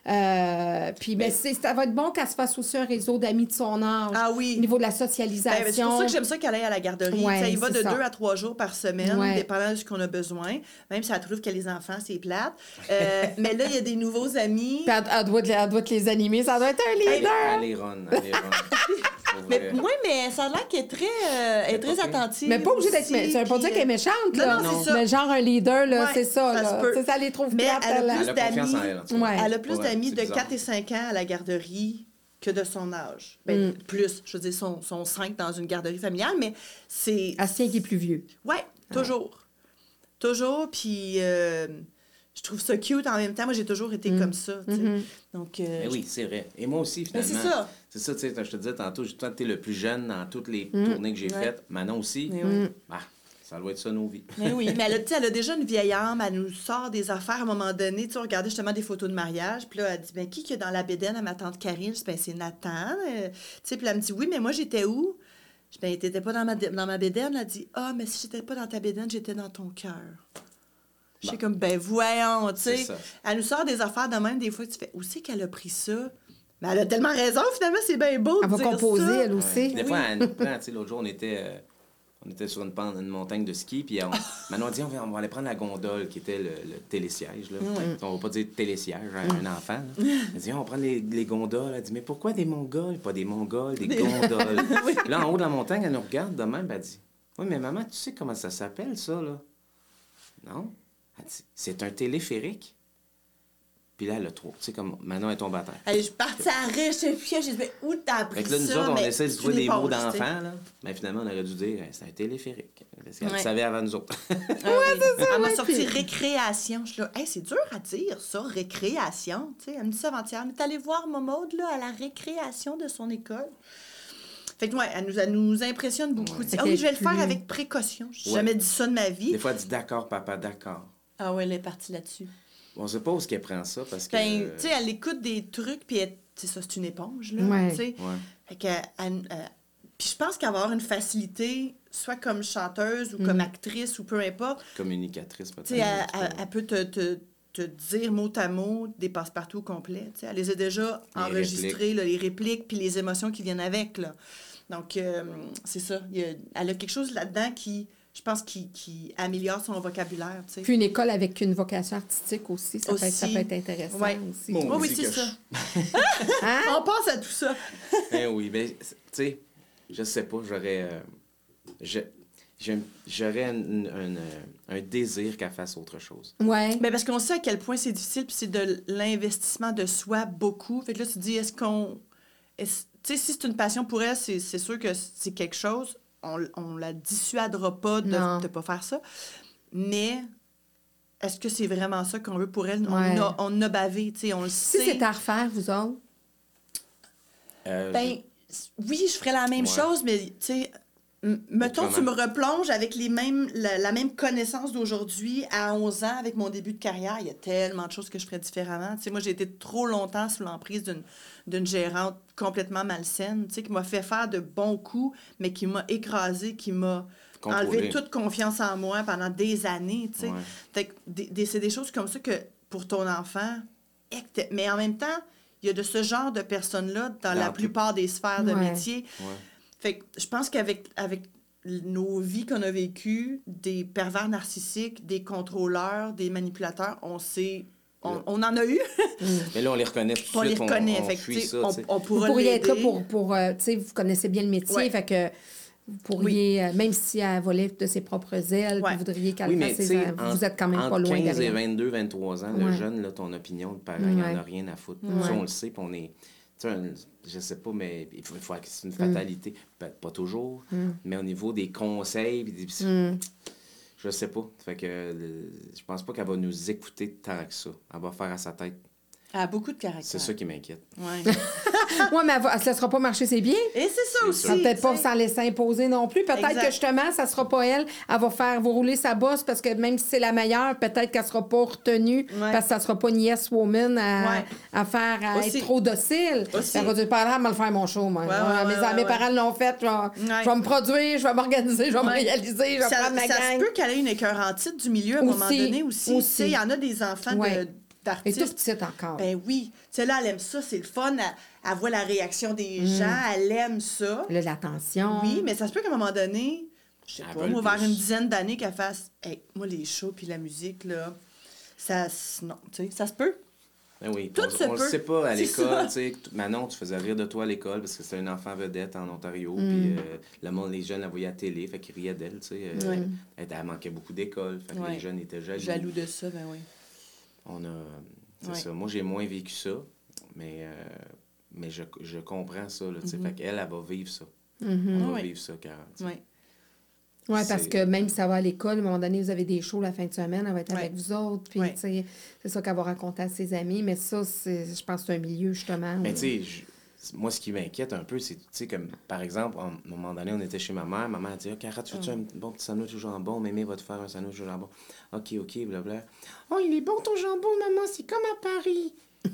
S1: Euh, puis ben,
S3: Mais-
S1: ça va être bon qu'elle se fasse aussi un réseau d'amis de son âge.
S2: Ah oui.
S1: Au niveau de la
S2: Ben, ben,
S1: socialisation.
S2: c'est pour ça que j'aime ça qu'elle aille à la garderie.
S1: Ouais,
S2: Ça y va de
S1: ça.
S2: deux à trois jours par semaine,
S1: Ouais.
S2: dépendant de ce qu'on a besoin. Même si elle trouve que les enfants, c'est plate. Euh, mais là, il y a des nouveaux amis.
S1: Puis elle, elle doit, te- elle doit te les animer, ça doit être un leader.
S3: Elle est run, elle est run. Pour vrai.
S2: Mais, oui, mais ça a l'air qu'elle est très, euh, est très attentive.
S4: Mais pas obligée d'être. Ça veut pas dire qu'elle est méchante,
S2: non,
S4: là.
S2: non, c'est ça.
S4: Mais genre un leader, là,
S2: Ouais,
S4: c'est ça,
S2: ça
S4: là.
S2: se peut.
S4: C'est ça, les trouve
S2: Mais elle a
S4: elle,
S2: plus
S3: Elle a
S2: d'amis.
S3: elle,
S2: plus d'amis de
S3: bizarre.
S2: 4 et 5 ans à la garderie que de son âge. Ben,
S4: Mm.
S2: Plus, je veux dire, sont, sont 5 dans une garderie familiale, mais c'est...
S4: Astien qui est plus vieux.
S2: Ouais, toujours. Toujours, puis euh, je trouve ça cute en même temps. Moi, j'ai toujours été comme ça, tu sais.
S4: Mhm.
S2: Donc, euh,
S3: Mais oui, c'est vrai. Et moi aussi,
S2: Mais
S3: finalement.
S2: c'est ça.
S3: C'est ça, tu sais, je te disais tantôt, j'ai- toi, t'es le plus jeune dans toutes les
S4: Mm.
S3: tournées que j'ai
S2: Ouais.
S3: faites. Manon aussi.
S2: Mais oui.
S3: Ah, ça doit être ça, nos vies.
S2: Mais oui, mais elle a, elle a déjà une vieille âme, elle nous sort des affaires à un moment donné. Tu sais, on regardait justement des photos de mariage, puis là, elle dit ben qui qui est dans la bédaine à ma tante Karine Je dis ben c'est Nathan. Euh, tu sais, puis elle me dit oui, mais moi j'étais où Je dis ben t'étais pas dans ma, dans ma bédaine. Elle dit ah, mais si j'étais pas dans ta bédaine, j'étais dans ton cœur. Je suis
S3: Bon.
S2: comme ben voyons, tu sais.
S3: C'est ça.
S2: Elle nous sort des affaires de même, des fois, tu fais où c'est qu'elle a pris ça Mais elle a tellement raison, finalement, c'est bien beau. de
S4: Elle va
S2: dire
S4: composer,
S2: ça.
S4: elle aussi.
S3: Des fois, elle nous prend, tu sais, l'autre jour, on était, euh, on était sur une, pente- une montagne de ski, puis on, Manon a dit, on va, on va aller prendre la gondole, qui était le, le télésiège, là. On va pas dire télésiège à un enfant. Elle dit, on va prendre les, les gondoles. Elle dit, mais pourquoi des Mongols? Pas des Mongols, des gondoles. Là, en haut de la montagne, elle nous regarde de même, elle dit, oui, mais maman, tu sais comment ça s'appelle, ça, là? Non? Elle dit, c'est un téléphérique. Puis là, elle a trop. Tu sais, comme Manon est tombée à terre.
S2: Elle, je suis partie à rire, je sais plus, j'ai dit où t'as appris
S3: Fait que là, nous
S2: ça?
S3: autres, on
S2: Mais
S3: essaie de
S2: c'est
S3: trouver des mots d'enfants, là. Mais finalement, on aurait dû dire, c'est un téléphérique. Parce qu'elle le
S2: Ouais.
S3: savait avant nous autres.
S2: Ah oui. Elle m'a
S4: ouais,
S2: sorti
S4: puis-
S2: récréation. Je suis là, hey, c'est dur à dire, ça, récréation. Tu sais, elle me dit ça avant-hier. Mais t'es allée voir Momode, là, à la récréation de son école. Fait que, ouais, elle nous, elle nous impressionne beaucoup.
S3: Ouais.
S4: Qu'elle
S2: je vais le faire avec précaution. J'ai
S3: Ouais.
S2: jamais dit ça de ma vie.
S3: Des fois, elle dit d'accord, papa, d'accord.
S2: Ah ouais, elle est partie là-dessus.
S3: On sait pas où est-ce qu'elle prend ça parce que.
S2: Ben,
S3: euh,
S2: tu sais, elle écoute des trucs, puis elle- sais, ça, c'est une éponge, là.
S4: Ouais.
S2: tu sais.
S3: Ouais.
S2: Fait que, elle- elle- puis je pense qu'elle va avoir une facilité, soit comme chanteuse ou
S4: Mm.
S2: comme actrice ou peu importe.
S3: Communicatrice, peut-être.
S2: Tu sais, elle, peut te, te, te dire mot à mot des passe-partout complets. Tu sais, elle les a déjà
S3: Les
S2: enregistrés, là, les répliques, puis les émotions qui viennent avec. Là. Donc, euh, c'est ça. Il y a- elle a quelque chose là-dedans qui, je pense, qui, qui améliore son vocabulaire. Tu sais.
S4: Puis une école avec une vocation artistique aussi, ça, Peut, être, ça
S2: Aussi.
S4: peut être intéressant
S2: Ouais.
S4: aussi.
S3: Bon.
S2: Oui, oui, c'est ça.
S4: Hein?
S2: On pense à tout ça.
S3: Ben oui, mais tu sais, je sais pas, j'aurais. euh, je- j'aime- J'aurais un, un, euh, un désir qu'elle fasse autre chose.
S4: Ouais.
S2: Mais parce qu'on sait à quel point c'est difficile, puis c'est de l'investissement de soi beaucoup. Fait que là, tu te dis, est-ce qu'on. est-ce- Tu sais, si c'est une passion pour elle, c'est c'est sûr que c'est quelque chose. On, on la dissuadera pas de ne pas faire ça. Mais est-ce que c'est vraiment ça qu'on veut pour elle?
S4: Ouais.
S2: On, a, on a bavé, tu sais, on le
S4: Si
S2: sait.
S4: c'est à refaire, vous autres,
S3: Euh,
S2: Ben, oui, je ferais la même
S3: Ouais.
S2: chose, mais tu sais, mettons, tu me replonges avec les mêmes, la, la même connaissance d'aujourd'hui à 11 ans, avec mon début de carrière, il y a tellement de choses que je ferais différemment. Tu sais, moi, j'ai été trop longtemps sous l'emprise d'une, d'une gérante complètement malsaine, tu sais, qui m'a fait faire de bons coups, mais qui m'a écrasé, qui m'a enlevé toute confiance en moi pendant des années, tu sais.
S3: Ouais.
S2: C'est des choses comme ça que pour ton enfant, mais en même temps, il y a de ce genre de personnes-là dans,
S3: Dans
S2: la plupart des sphères de métier.
S3: Ouais.
S2: Fait que je pense qu'avec avec nos vies qu'on a vécues, des pervers narcissiques, des contrôleurs, des manipulateurs, on sait... On, on en a eu,
S3: Mais là, on les reconnaît tout de
S2: on les
S3: suite. on-
S2: reconnaît.
S3: On,
S2: fait tu sais,
S3: ça,
S2: on, on
S4: vous pourriez être là pour, pour euh, tu sais, vous connaissez bien le métier,
S2: Ouais.
S4: fait que vous pourriez, euh, même si elle volait de ses propres ailes,
S2: Ouais.
S4: vous voudriez qu'elle
S3: Oui,
S4: fasse ses-
S3: en-
S4: vous êtes quand même pas loin
S3: 15 et
S4: derrière.
S3: 22, 23 ans, le
S4: Ouais.
S3: jeune, là, ton opinion de parent, il n'y en
S4: Ouais.
S3: a rien à foutre.
S4: Ouais.
S3: Ça, on le sait, puis on est... Un- je sais pas, mais il faut, il faut- c'est une fatalité. Pas, pas toujours, mais au niveau des conseils, des-
S4: Mm.
S3: je sais pas. Fait que euh, je pense pas qu'elle va nous écouter tant que ça. Elle va faire à sa tête.
S2: Elle a beaucoup de caractère.
S3: C'est ça qui m'inquiète.
S2: Ouais.
S4: Ouais, mais elle ne sera pas marcher ses biens.
S2: Et c'est ça aussi.
S3: ça.
S4: Elle va peut-être
S2: tu
S4: pas s'en laisser imposer non plus. Peut-être que justement, ça sera pas elle. Elle va faire vous rouler sa bosse parce que même si c'est la meilleure, peut-être qu'elle sera pas retenue
S2: Ouais.
S4: parce que ça sera pas une yes woman à,
S2: Ouais.
S4: à faire à
S2: Aussi.
S4: être trop docile.
S2: Aussi.
S4: Elle va dire par là, me le faire mon show, moi.
S2: Ouais,
S4: Ouais,
S2: ouais,
S4: mes,
S2: ouais,
S4: mes
S2: ouais.
S4: parents l'ont fait. Je vais,
S2: Ouais.
S4: je vais me produire, je vais m'organiser, je vais me réaliser, je vais
S2: ça,
S4: prendre ma
S2: ça se peut qu'elle ait une écœurantite du milieu à un moment
S4: Aussi,
S2: donné aussi. Il y en a des enfants
S4: Ouais.
S2: de-
S4: Toute
S2: d'artistes.
S4: petite encore.
S2: Ben oui. Tu sais, là, elle aime ça, c'est le fun. Elle, elle voit la réaction des
S4: Mm.
S2: gens, elle aime ça.
S4: Elle a de l'attention.
S2: Oui, mais ça se peut qu'à un moment donné, je sais pas, moi, vers une dizaine d'années, qu'elle fasse Hey, moi, les shows puis la musique, là, ça. Non, tu sais, ça se peut.
S3: Ben oui,
S2: Tout
S3: on,
S2: se
S3: on le sait pas à l'école, tu sais. Manon, tu faisais rire de toi à l'école parce que c'était un enfant vedette en Ontario,
S2: Mm.
S3: puis euh, le monde, les jeunes la voyaient à la télé, fait qu'ils riaient d'elle, tu sais. euh,
S2: Ouais.
S3: elle, elle manquait beaucoup d'école, fait que
S2: Ouais.
S3: les jeunes étaient jaloux.
S2: Jaloux de ça, ben oui.
S3: On a...
S2: Ouais.
S3: ça. Moi, j'ai moins vécu ça, mais, euh, mais je, je comprends ça, là.
S2: Mhm.
S3: Fait qu'elle, elle va vivre ça.
S1: Mhm.
S3: Elle va
S2: Ouais.
S3: vivre ça.
S2: Oui.
S1: Oui, parce que même si ça va à l'école, à un moment donné, vous avez des shows la fin de semaine, elle va être
S2: Ouais.
S1: avec vous autres. Puis,
S2: Ouais.
S1: c'est ça qu'elle va raconter à ses amis. Mais ça, c'est, je pense que c'est un milieu, justement.
S3: Mais
S1: où-
S3: tu sais, moi, ce qui m'inquiète un peu, c'est, tu sais, comme, par exemple, à un moment donné, on était chez ma mère. Ma mère a dit, « Ah, Cara, tu veux-tu un bon petit sandwich au jambon? Mémé va te faire un sandwich au jambon. OK, OK, blabla. Oh, il est bon ton jambon, maman, c'est comme à Paris.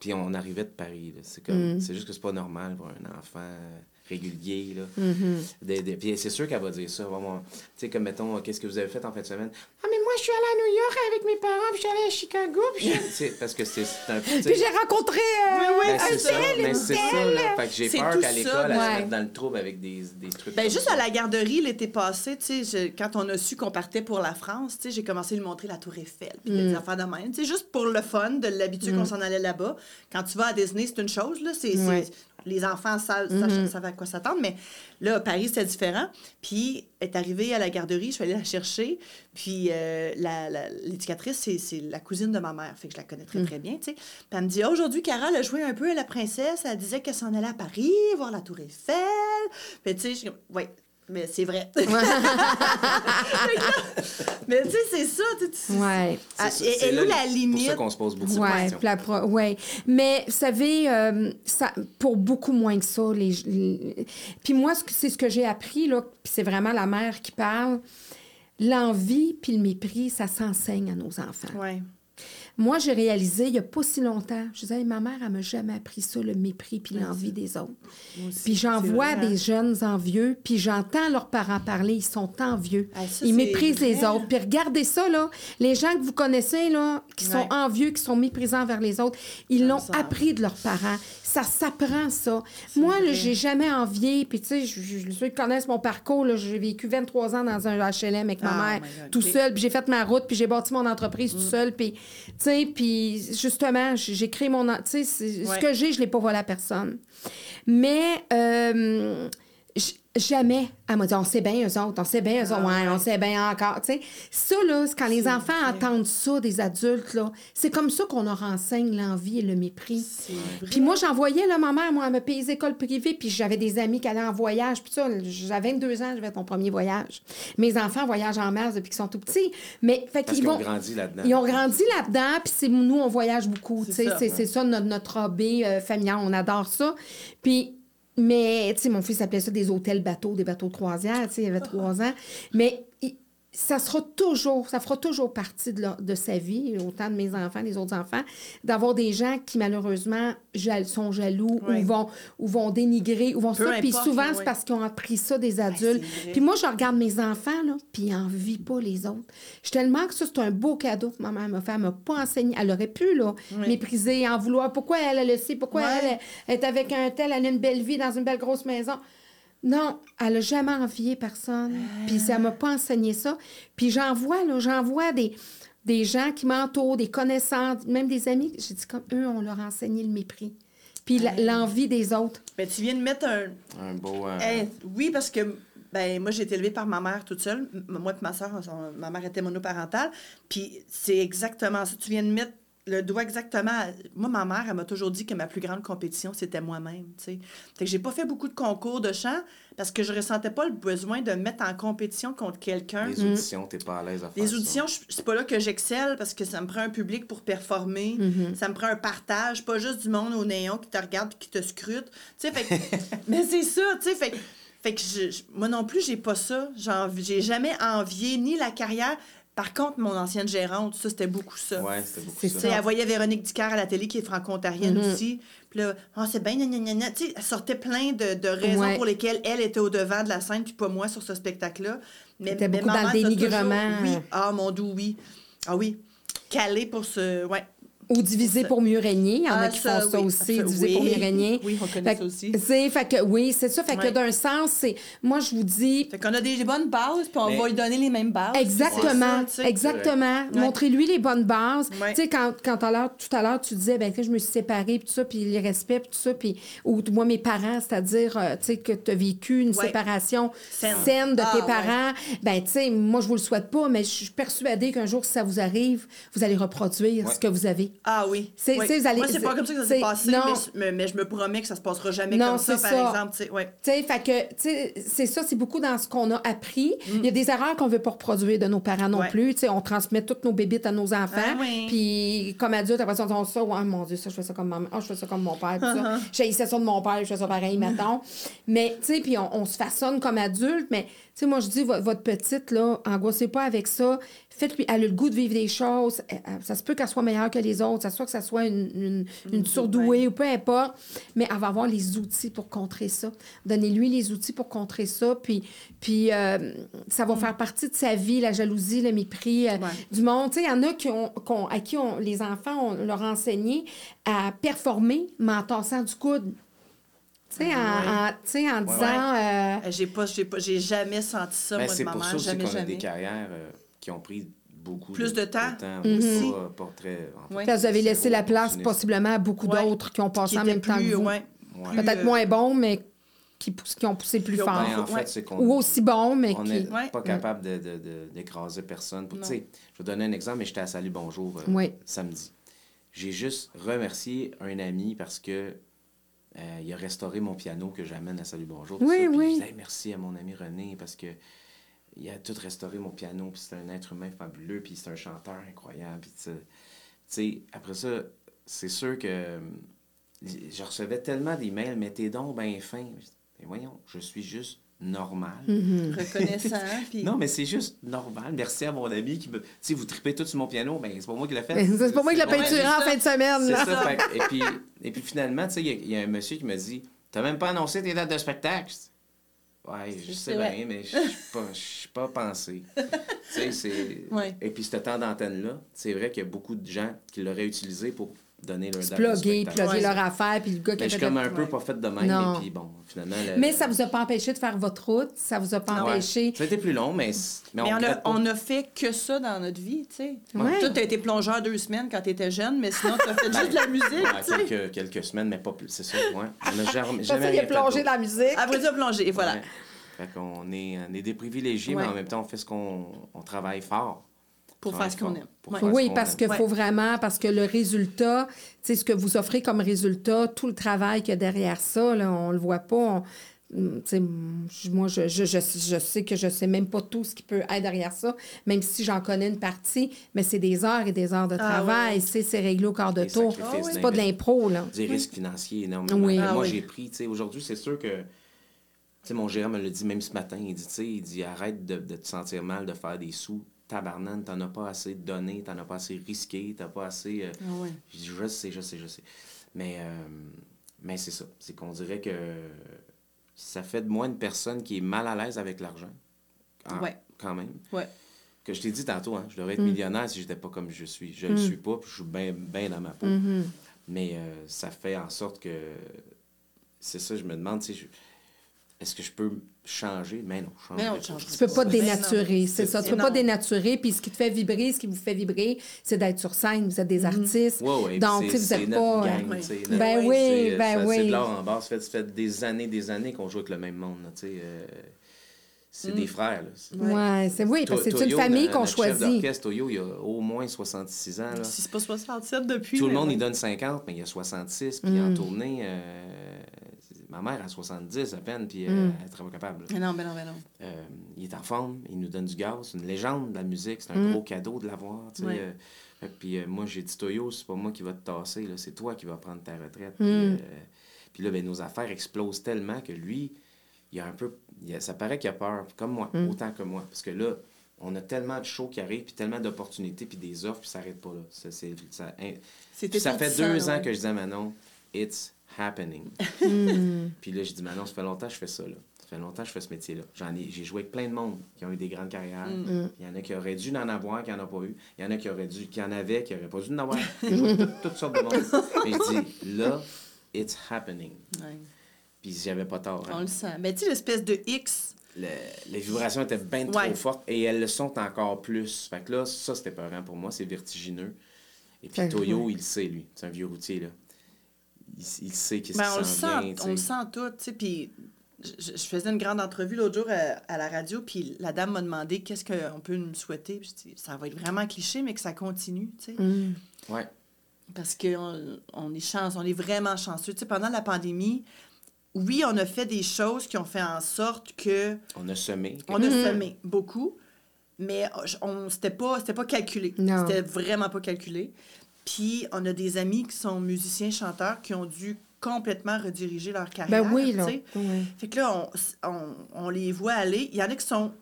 S3: Puis on arrivait de Paris, là. C'est comme,
S1: Mm.
S3: c'est juste que c'est pas normal pour un enfant régulier, là.
S1: Mhm.
S3: De- de- puis c'est sûr qu'elle va dire ça. Vraiment. Tu sais, comme mettons, euh, qu'est-ce que vous avez fait en fin de semaine? Ah, mais moi, je suis allée à New York avec mes parents, puis je suis allée à Chicago, puis je... Tu sais, parce que c'est un...
S1: Puis j'ai rencontré euh,
S2: Oui, oui,
S3: ben,
S1: un tel, une
S3: c'est ça, là. Fait que j'ai peur qu'à l'école, elle
S1: ouais.
S3: se mette dans le trouble avec des, des trucs
S2: Ben, juste
S3: ça.
S2: à la garderie l'été passé, tu sais, je- quand on a su qu'on partait pour la France, tu sais, j'ai commencé à lui montrer la Tour Eiffel, puis des affaires de même. Tu sais, juste pour le fun, de l'habitude qu'on s'en allait là-bas. Quand tu vas à Disney, c'est une chose, là. C'est, c'est-
S1: Ouais.
S2: Les enfants savent, savent- savent à quoi s'attendre, mais là, à Paris, c'était différent. Puis, elle est arrivée à la garderie, je suis allée la chercher, puis euh, la, la- l'éducatrice, c'est, c'est la cousine de ma mère, fait que je la connais très, très bien, tu sais. Puis elle me dit, aujourd'hui, Carole a joué un peu à la princesse, elle disait qu'elle s'en allait à Paris, voir la Tour Eiffel. Puis, tu sais, je oui, mais c'est vrai. mais tu sais, c'est ça. tu
S1: Ouais.
S2: Ah,
S3: C'est ça,
S2: et-
S3: c'est
S2: et où la
S3: pour ça
S2: limite?
S3: qu'on se pose beaucoup de
S1: Ouais,
S3: questions.
S1: la pro- ouais. Mais vous savez, euh, ça, pour beaucoup moins que ça, les, les- puis moi, c'est ce que j'ai appris, là, puis c'est vraiment la mère qui parle. L'envie puis le mépris, ça s'enseigne à nos enfants.
S2: Ouais.
S1: Moi, j'ai réalisé il n'y a pas si longtemps, je disais, ma mère, elle m'a jamais appris ça, le mépris puis l'envie des autres. Puis j'en vois
S2: vrai,
S1: des jeunes envieux, puis j'entends leurs parents parler, ils sont envieux.
S2: Ah, ça,
S1: ils méprisent les autres. Puis regardez ça, là, les gens que vous connaissez, là, qui sont envieux, qui sont méprisants vers les autres, ils l'ont appris de leurs parents. Ça s'apprend, ça. Moi, j'ai jamais envié, puis tu sais, ceux qui connaissent mon parcours, là, j'ai vécu 23 ans dans un HLM avec ma
S2: Ah,
S1: mère, tout seul, puis j'ai fait ma route, puis j'ai bâti mon entreprise tout seul, puis, tu sais, puis justement, j'ai créé mon... Tu sais, ce que j'ai, je l'ai pas volé à personne. Mais euh, jamais, elle m'a dit, on sait bien eux autres, on sait bien eux autres,
S2: Ah,
S1: ouais, on sait bien encore, tu sais. Ça, là, c'est quand les enfants
S2: vrai.
S1: entendent ça des adultes, là, c'est comme ça qu'on leur enseigne l'envie et le mépris. Puis moi, j'en voyais, là, ma mère, moi, elle me payait les écoles privées, puis j'avais des amis qui allaient en voyage, puis ça, j'avais 22 ans, j'avais ton premier voyage. Mes enfants voyagent en masse depuis qu'ils sont tout petits, mais fait
S3: Parce
S1: qu'ils vont...
S3: ont grandi là-dedans.
S1: Ils ont grandi là-dedans, puis c'est nous, on voyage beaucoup. tu
S2: C'est
S1: sais, c'est ça notre, notre hobby euh, familial, on adore ça. Puis, mais, tu sais, mon fils appelait ça des hôtels bateaux, des bateaux de croisière, tu sais, il avait trois ans. Mais ça sera toujours, ça fera toujours partie de, leur- de sa vie, autant de mes enfants, des autres enfants, d'avoir des gens qui, malheureusement, jal- sont jaloux ou, vont, ou vont dénigrer ou vont
S2: Peu
S1: ça. Puis souvent, c'est parce qu'ils ont appris ça des adultes. Puis moi, je regarde mes enfants, là, puis ils n'envient pas les autres. Je suis tellement que ça, c'est un beau cadeau que ma mère m'a fait. Elle m'a pas enseigné. Elle aurait pu, là,
S2: Oui.
S1: mépriser, en vouloir. Pourquoi elle a laissé? Pourquoi elle, elle est avec un tel, elle a une belle vie dans une belle grosse maison? Non, elle n'a jamais envié personne. Puis ça m'a pas enseigné ça. Puis j'en vois, là, j'en vois des, des gens qui m'entourent, des connaissances, même des amis. J'ai dit comme eux, on leur a enseigné le mépris. Puis la- l'envie des autres.
S2: Ben, tu viens de mettre un.
S3: Un beau... euh,
S2: Hey, oui, parce que ben, moi, j'ai été élevée par ma mère toute seule. Moi et ma soeur, ma mère était monoparentale. Puis c'est exactement ça. Tu viens de mettre le doigt exactement. à- Moi, ma mère, elle m'a toujours dit que ma plus grande compétition, c'était moi-même. tu sais. Fait que j'ai pas fait beaucoup de concours de chant parce que je ressentais pas le besoin de me mettre en compétition contre quelqu'un.
S3: Les auditions, t'es pas à l'aise à faire
S2: Les auditions, c'est pas là que j'excelle parce que ça me prend un public pour performer. Ça me prend un partage, pas juste du monde au néon qui te regarde et qui te scrute. Tu sais, fait que- mais c'est ça, tu sais, fait, que- fait que je- moi non plus, j'ai pas ça. J'ai jamais envié ni la carrière. Par contre, mon ancienne gérante, ça, c'était beaucoup ça.
S3: Ouais, c'était beaucoup ça.
S2: elle voyait Véronique Dicker à la télé, qui est franco-ontarienne
S1: Mm-hmm.
S2: aussi. Puis là, Ah, c'est bien, gna, gna, gna, gna. Tu sais, elle sortait plein de, de raisons
S1: Ouais.
S2: pour lesquelles elle était au devant de la scène, puis pas moi sur ce spectacle-là. Mais,
S1: C'était
S2: mais
S1: beaucoup dans le
S2: maman,
S1: dénigrement.
S2: toujours- Oui, ah, mon doux, oui. Ah oui. Calé pour ce. Ouais.
S1: Ou diviser pour mieux régner. Il y en a
S2: Ah,
S1: qui
S2: ça,
S1: font ça
S2: oui.
S1: aussi,
S2: Ça,
S1: diviser pour mieux régner.
S2: Oui, on connaît
S1: Fait
S2: ça aussi.
S1: c'est- fait que, oui, c'est ça. Fait que d'un sens, c'est. Moi, je vous dis.
S2: Fait qu'on a des bonnes bases, puis on
S3: Mais-
S2: va lui donner les mêmes bases.
S1: Exactement,
S2: C'est ça, tu sais.
S1: exactement.
S2: Ouais.
S1: Montrez-lui les bonnes bases.
S2: Ouais.
S1: Tu sais, quand, quand tout à l'heure, tu disais, ben, je me suis séparée, puis tout ça, puis les respects, puis tout ça, puis, ou moi, mes parents, c'est-à-dire, euh, tu sais, que tu as vécu une
S2: Ouais.
S1: séparation
S2: Saine.
S1: saine, de
S2: Ah,
S1: tes
S2: ouais.
S1: parents, ben, tu sais, moi, je vous le souhaite pas, mais je suis persuadée qu'un jour, si ça vous arrive, vous allez reproduire
S3: Ouais.
S1: ce que vous avez.
S2: Ah oui.
S1: C'est-
S2: oui.
S1: c'est- vous allez-
S2: Moi, c'est pas comme ça que ça s'est passé,
S1: non.
S2: mais, mais, je me promets que ça se passera jamais
S1: Non,
S2: comme ça, par
S1: ça.
S2: exemple. Ouais.
S1: Fait que, c'est ça, c'est beaucoup dans ce qu'on a appris. Il y a des erreurs qu'on veut pas reproduire de nos parents non
S2: Mm. Ouais.
S1: plus. On transmet toutes nos bébites à nos enfants.
S2: Ah oui.
S1: Puis, comme adulte, après ça, on dit ça, ouais, mon Dieu, ça, je fais ça comme maman. Ah, je fais ça comme mon père.
S2: Uh-huh.
S1: ça. J'haïssais ça de mon père, je fais ça pareil, mettons. Mais, tu sais, puis on, on se façonne comme adulte. Mais, tu sais, moi, je dis, vo- votre petite, là, angoissez pas avec ça. Faites-lui, elle a le goût de vivre des choses. Elle- elle- Ça se peut qu'elle soit meilleure que les autres. Ça se peut que ça soit une, une, une surdouée ou peu importe. Mais elle va avoir les outils pour contrer ça. Donnez-lui les outils pour contrer ça. Puis, puis euh, ça va faire partie de sa vie, la jalousie, le mépris euh,
S2: Ouais.
S1: du monde. Tu sais, il y en a qui ont, à qui on, les enfants, on leur a enseigné à performer, mais en tassant du coude. Tu sais, en, en- tu sais, en disant... euh,
S2: Euh, J'ai pas, j'ai pas, j'ai jamais senti ça,
S3: Ben,
S2: moi, de
S3: c'est
S2: ma
S3: pour
S2: mère.
S3: ça aussi
S2: jamais,
S3: qu'on a
S2: jamais.
S3: des carrières euh, qui ont pris beaucoup
S2: Plus de temps.
S1: Mhm.
S3: Pas, pas très. en fait,
S1: vous avez laissé la place possiblement à beaucoup
S2: Ouais.
S1: d'autres qui ont passé
S2: Qui
S1: en même temps que vous.
S2: ouais,
S3: Ouais.
S2: plus,
S1: Peut-être
S2: euh,
S1: moins bons, mais qui, poussent- qui ont poussé plus fort.
S3: Ben, en fait,
S2: Ouais.
S3: c'est qu'on
S1: Ou aussi bons, mais
S3: on
S1: qui...
S3: n'est
S2: Ouais.
S3: pas capable de- de- de- d'écraser personne. Pour-
S2: Non.
S3: tu sais, Je vais donner un exemple, mais j'étais à Salut Bonjour euh, samedi. J'ai juste remercié un ami parce que euh, il a restauré mon piano que j'amène à Salut Bonjour.
S1: Oui,
S3: ça.
S1: Oui.
S3: je disais, Hey, merci à mon ami René parce que il a tout restauré mon piano. Puis c'est un être humain fabuleux. Puis c'est un chanteur incroyable. Puis tu sais- après ça, c'est sûr que euh, je recevais tellement d'emails, mais t'es donc bien fin. Mais voyons, je suis juste normal.
S1: Mhm.
S2: Reconnaissant, puis...
S3: Non, mais c'est juste normal. Merci à mon ami qui me. Tu sais, vous tripez tout sur mon piano, ben c'est pas moi qui l'ai fait.
S1: Mais C'est pas moi qui l'ai
S3: bon,
S1: peinturé en fin de semaine.
S3: C'est ça. fait et, puis, et puis finalement, tu sais, il y y, a un monsieur qui m'a dit T'as même pas annoncé tes dates de spectacle Ouais, je sais bien, mais je suis pas, pas pensé. tu sais, c'est.
S2: Ouais.
S3: Et puis, ce temps d'antenne-là, c'est vrai qu'il y a beaucoup de gens qui l'auraient utilisé pour donner leur date
S1: plugger, plugger
S2: Ouais.
S1: leur affaire, puis le gars qui
S3: Mais
S1: a
S3: je suis comme un peu pas fait de même,
S1: Non.
S3: et puis bon, finalement. le-
S1: Mais ça vous a pas empêché de faire votre route, ça vous a pas
S2: Non.
S3: Ouais.
S1: empêché.
S3: Ça a été plus long, mais, mais,
S2: Mais on, a,
S3: regrette pas.
S2: on a fait que ça dans notre vie, tu sais.
S1: Ouais.
S2: Toi, t'as été plongeur deux semaines quand t'étais jeune, mais sinon, t'as fait juste de la musique,
S3: Ouais, quelques, quelques semaines, mais pas plus. C'est ça, ouais. On n'a jamais, jamais
S1: a plongé dans la musique.
S2: Après ça, plonger, et voilà.
S3: Ouais. Fait qu'on est, on est des privilégiés, mais en même temps, on fait ce qu'on on travaille fort.
S2: Pour faire ce qu'on aime. Ouais.
S1: Oui, parce qu'il
S2: Ouais.
S1: faut vraiment, parce que le résultat, tu ce que vous offrez comme résultat, tout le travail qu'il y a derrière ça, là, on le voit pas. on- je- moi, je, je, je, je sais que je sais même pas tout ce qui peut être derrière ça, même si j'en connais une partie, mais c'est des heures et des heures de
S2: Ah,
S1: travail,
S2: ouais.
S1: c'est c'est réglé au quart de
S3: Des
S1: tour.
S3: sacrifices
S1: C'est pas de l'impro, là.
S3: Des risques financiers énormément.
S1: Oui.
S3: Mais
S2: Ah
S3: moi,
S2: oui.
S3: j'ai pris, tu sais, aujourd'hui, c'est sûr que, mon gérant me l'a dit même ce matin, il dit, il dit, arrête de, de te sentir mal de faire des sous. Tabarnane, t'en as pas assez donné, t'en as pas assez risqué, t'as pas assez... euh,
S2: Ah ouais.
S3: Je dis, je sais, je sais, je sais. Mais, euh, mais c'est ça. C'est qu'on dirait que ça fait de moi une personne qui est mal à l'aise avec l'argent.
S2: Ouais.
S3: Quand même.
S2: Ouais.
S3: Que je t'ai dit tantôt, hein, je devrais
S1: Mm.
S3: être millionnaire si j'étais pas comme je suis. Je le suis pas, puis je suis bien ben dans ma peau.
S1: Mm-hmm.
S3: Mais euh, ça fait en sorte que. C'est ça, je me demande, sais, je- est-ce que je peux changer? Mais non, je change
S2: Mais non,
S3: pas.
S2: tu
S1: peux pas
S2: Ben
S1: dénaturer, c'est ça. Tu peux
S2: Non.
S1: pas dénaturer, puis ce qui te fait vibrer, ce qui vous fait vibrer, c'est d'être sur scène. Vous êtes des artistes.
S3: Ouais, ouais,
S1: Donc, tu vous êtes pas.
S3: gang,
S2: Ouais.
S3: sais,
S2: Ben
S1: oui,
S3: c'est-
S1: ben
S3: ça-
S1: oui.
S3: C'est de l'art en bas. Ça fait, ça fait des années, des années qu'on joue avec le même monde, là, tu sais. euh, c'est des frères, là. C'est-
S1: Ouais, c'est oui, parce que c'est une famille qu'on
S3: notre chef
S1: choisit.
S3: d'orchestre, Toyo, il a au moins 66 ans, là.
S2: Si c'est pas 67 depuis.
S3: Tout le monde, il donne 50, mais il y a 66, puis
S1: Mm.
S3: en tournée, euh, ma mère a 70 à peine, puis euh,
S1: Mm.
S3: elle est très pas capable. là.
S2: Mais non, mais non, non.
S3: Euh, il est en forme, il nous donne du gaz, c'est une légende de la musique, c'est un
S1: Mm.
S3: gros cadeau de l'avoir.
S2: Ouais.
S3: euh, puis euh, moi, j'ai dit Toyo, c'est pas moi qui va te tasser, c'est toi qui vas prendre ta retraite. Puis,
S1: Mm.
S3: puis là, ben, nos affaires explosent tellement que lui, il a un peu. il a- ça paraît qu'il a peur, comme moi,
S1: Mm.
S3: autant que moi. Parce que là, on a tellement de shows qui arrivent, puis tellement d'opportunités, puis des offres, puis ça n'arrête pas là. Ça, ça, ça fait deux ans que je dis à Manon, it's happening. Puis là, j'ai dit, Manon, ça fait longtemps que je fais ça, là. Ça fait longtemps que je fais ce métier-là. J'en ai, j'ai joué avec plein de monde qui ont eu des grandes carrières. Il y en a qui auraient dû en avoir, qui n'en ont pas eu. Il y en a qui auraient dû, qui en avaient, qui n'auraient pas dû en avoir. J'ai joué avec toutes, toutes sortes de monde. Mais je dis, là, it's happening.
S2: Ouais.
S3: Puis j'avais pas tort. hein.
S2: On le sent. Mais tu sais, l'espèce de X,
S3: Le- les vibrations étaient bien trop
S2: Ouais.
S3: fortes et elles le sont encore plus. Fait que là, ça, c'était peurant pour moi. C'est vertigineux. Et puis Toyo, il le sait, lui. C'est un vieux routier, là. Il, il sait qu'est-ce
S2: Ben,
S3: qui
S2: on le
S3: s'en
S2: sent,
S3: vient, tu
S2: on le sent tout, tu sais, puis je, faisais une grande entrevue l'autre jour à, à la radio, puis la dame m'a demandé qu'est-ce qu'on peut nous souhaiter, puis je dis, ça va être vraiment cliché, mais que ça continue, tu sais,
S1: Mm.
S3: Ouais.
S2: parce qu'on on est chance, on est vraiment chanceux, tu sais, pendant la pandémie, oui, on a fait des choses qui ont fait en sorte que
S3: On a semé.
S2: on a semé beaucoup, mais on c'était pas c'était pas calculé.
S1: Non.
S2: C'était vraiment pas calculé. Puis on a des amis qui sont musiciens chanteurs qui ont dû complètement rediriger leur carrière.
S1: Ben oui, là.
S2: tu sais.
S1: Ouais.
S2: Fait que là on, on, on les voit aller, il y en a qui sont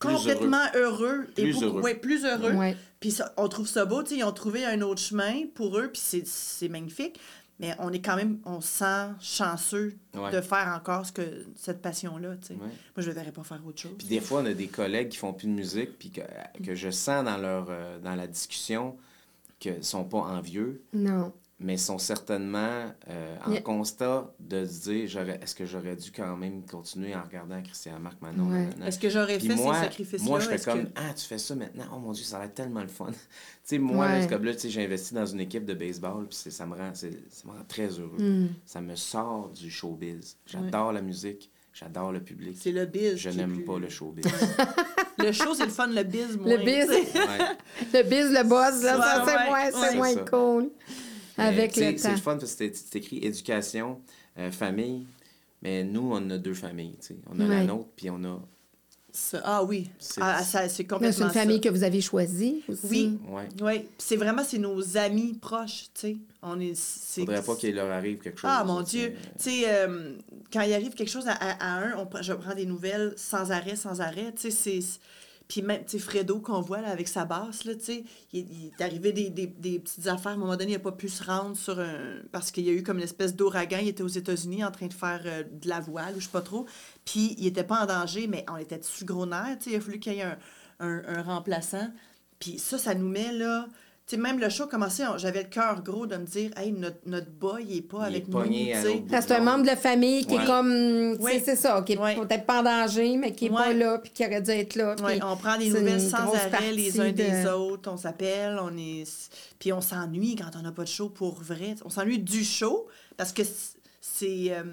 S3: Plus
S2: complètement heureux, et
S3: Plus
S2: beaucoup
S3: heureux.
S2: ouais, plus heureux.
S1: Ouais.
S2: Puis ça- on trouve ça beau, tu sais, ils ont trouvé un autre chemin pour eux, puis c'est- c'est magnifique. Mais on est quand même, on se sent chanceux
S3: Ouais.
S2: de faire encore ce que, cette passion-là, tu sais.
S3: Ouais.
S2: Moi, je ne verrais pas faire autre chose.
S3: Puis des fois, on a des collègues qui font plus de musique, puis que, que je sens dans, leur, euh, dans la discussion qu'ils sont pas envieux,
S1: Non.
S3: mais sont certainement euh, en
S1: Yeah.
S3: constat de se dire j'aurais- est-ce que j'aurais dû quand même continuer en regardant Christian Marc Manon
S1: Ouais.
S2: Est-ce que j'aurais
S3: Puis
S2: fait
S3: moi,
S2: ces sacrifices-là?
S3: moi, je fais comme
S2: que-
S3: Ah, tu fais ça maintenant? Oh mon Dieu, ça a l'air tellement le fun. tu sais, moi,
S1: Ouais.
S3: là, comme là, tu sais, j'ai investi dans une équipe de baseball, puis c'est- ça me, rend, c'est- ça me rend très heureux.
S1: Mm.
S3: Ça me sort du showbiz. J'adore la musique, j'adore le public.
S2: C'est le biz.
S3: Je n'aime
S2: plus-
S3: pas le showbiz.
S2: Le show, c'est le fun, le biz, moins.
S1: Le biz. Le biz, le boss, là, ça, c'est
S2: ouais,
S1: moins, moins cool. Avec
S3: C'est le fun parce que c'est- écrit éducation, euh, famille. Mais nous, on a deux familles. tu sais. On a la nôtre, puis on a.
S2: Ah oui.
S3: C'est-
S2: Ah, ça, c'est
S1: Mais
S2: complètement
S1: C'est une famille
S2: ça.
S1: que vous avez choisie aussi.
S2: Oui.
S3: Ouais.
S2: Oui, c'est vraiment, c'est nos amis proches, tu sais. On est...
S3: Faudrait pas qu'il leur arrive quelque chose.
S2: Ah, mon Dieu.
S3: tu sais.
S2: Tu sais, euh, quand il arrive quelque chose à, à- à un, on, je prends des nouvelles sans arrêt, sans arrêt. Tu sais, c'est... Puis même, tu sais, Fredo qu'on voit là, avec sa basse, là, tu sais, il, est arrivé des, des, des petites affaires. À un moment donné, il n'a pas pu se rendre sur un... Parce qu'il y a eu comme une espèce d'ouragan. Il était aux États-Unis en train de faire euh, de la voile, ou je sais pas trop. Puis il était pas en danger, mais on était dessus gros sais, il a fallu qu'il y ait un, un, un remplaçant. Puis ça, ça nous met là... Sais, même le show commençait, j'avais le cœur gros de me dire, hey, notre, notre boy, il est pas
S3: Il est
S2: avec nous.
S1: Parce que c'est un membre de la famille qui
S3: Ouais.
S1: est comme.
S2: Oui.
S1: C'est ça, qui est
S2: Ouais.
S1: peut-être pas en danger, mais qui est pas là, puis qui aurait dû être là.
S2: on prend des nouvelles sans arrêt les uns des
S1: de-
S2: autres. On s'appelle, on est. Puis on s'ennuie quand on n'a pas de show pour vrai. On s'ennuie du show parce que c'est. euh,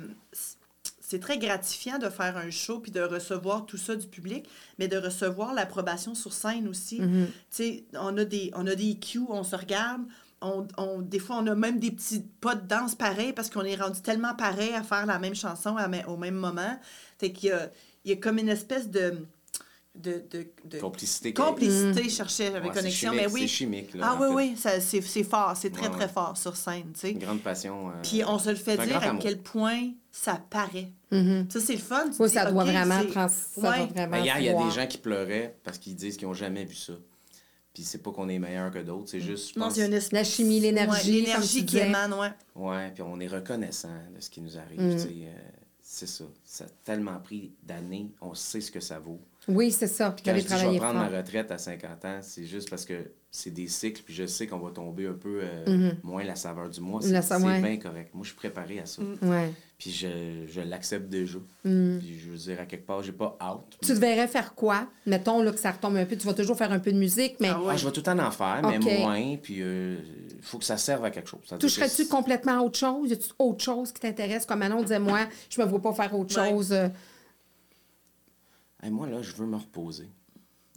S2: c'est très gratifiant de faire un show puis de recevoir tout ça du public, mais de recevoir l'approbation sur scène aussi.
S1: Mhm.
S2: Tu sais, on a des on a des cues, on se regarde. On, on- des fois, on a même des petits pas de danse pareils parce qu'on est rendu tellement pareil à faire la même chanson à au même moment. Fait qu'il y a, il y a comme une espèce de... de, de, de
S3: Complicité.
S2: complicité, je cherchais avec
S3: Ouais, c'est
S2: connexion,
S3: chimique,
S2: mais oui.
S3: C'est chimique. Là,
S2: Ah oui,
S3: fait.
S2: oui, ça, c'est, c'est fort, c'est très,
S3: Ouais,
S2: très
S3: ouais.
S2: fort sur scène, tu sais.
S3: Une grande passion. euh,
S2: Puis on se le fait dire à
S3: amour.
S2: quel point ça paraît.
S1: Mhm.
S2: Ça, c'est le fun. tu
S1: Oui,
S2: dis,
S1: ça doit vraiment, doit
S3: Ben, hier, il y a des gens qui pleuraient parce qu'ils disent qu'ils n'ont jamais vu ça. Puis c'est pas qu'on est meilleur que d'autres, c'est juste. je
S2: Non,
S3: pense-
S2: c'est une es-
S1: La chimie, l'énergie,
S2: Ouais, l'énergie
S1: tu
S2: qui
S1: disais.
S2: émane, ouais.
S3: Ouais, puis on est reconnaissant de ce qui nous arrive.
S1: Mm.
S3: euh, c'est ça. Ça a tellement pris d'années, on sait ce que ça vaut.
S1: Oui, c'est ça. Puis
S3: Quand je dis je vais prendre
S1: fort.
S3: ma retraite à 50 ans, c'est juste parce que c'est des cycles, puis je sais qu'on va tomber un peu euh,
S1: Mhm.
S3: moins la saveur du mois.
S1: La
S3: C'est
S1: sa-
S3: c'est
S1: ouais.
S3: bien correct. Moi, je suis préparé à ça.
S2: Mm.
S1: Ouais.
S3: Puis je, je l'accepte déjà.
S1: Mm.
S3: Puis je veux dire, à quelque part, j'ai pas hâte.
S1: Tu devrais faire quoi? Mettons là, que ça retombe un peu. Tu vas toujours faire un peu de musique, mais
S2: Ah ouais.
S3: Ah, je vais tout le temps en faire, mais moins. Puis il faut que ça serve à quelque chose.
S1: Toucherais-tu complètement à autre chose? Y a-tu autre chose qui t'intéresse? Comme Manon disait, moi, je me vois pas faire autre
S2: Ouais.
S1: chose. euh,
S3: Hey, moi, là, je veux me reposer.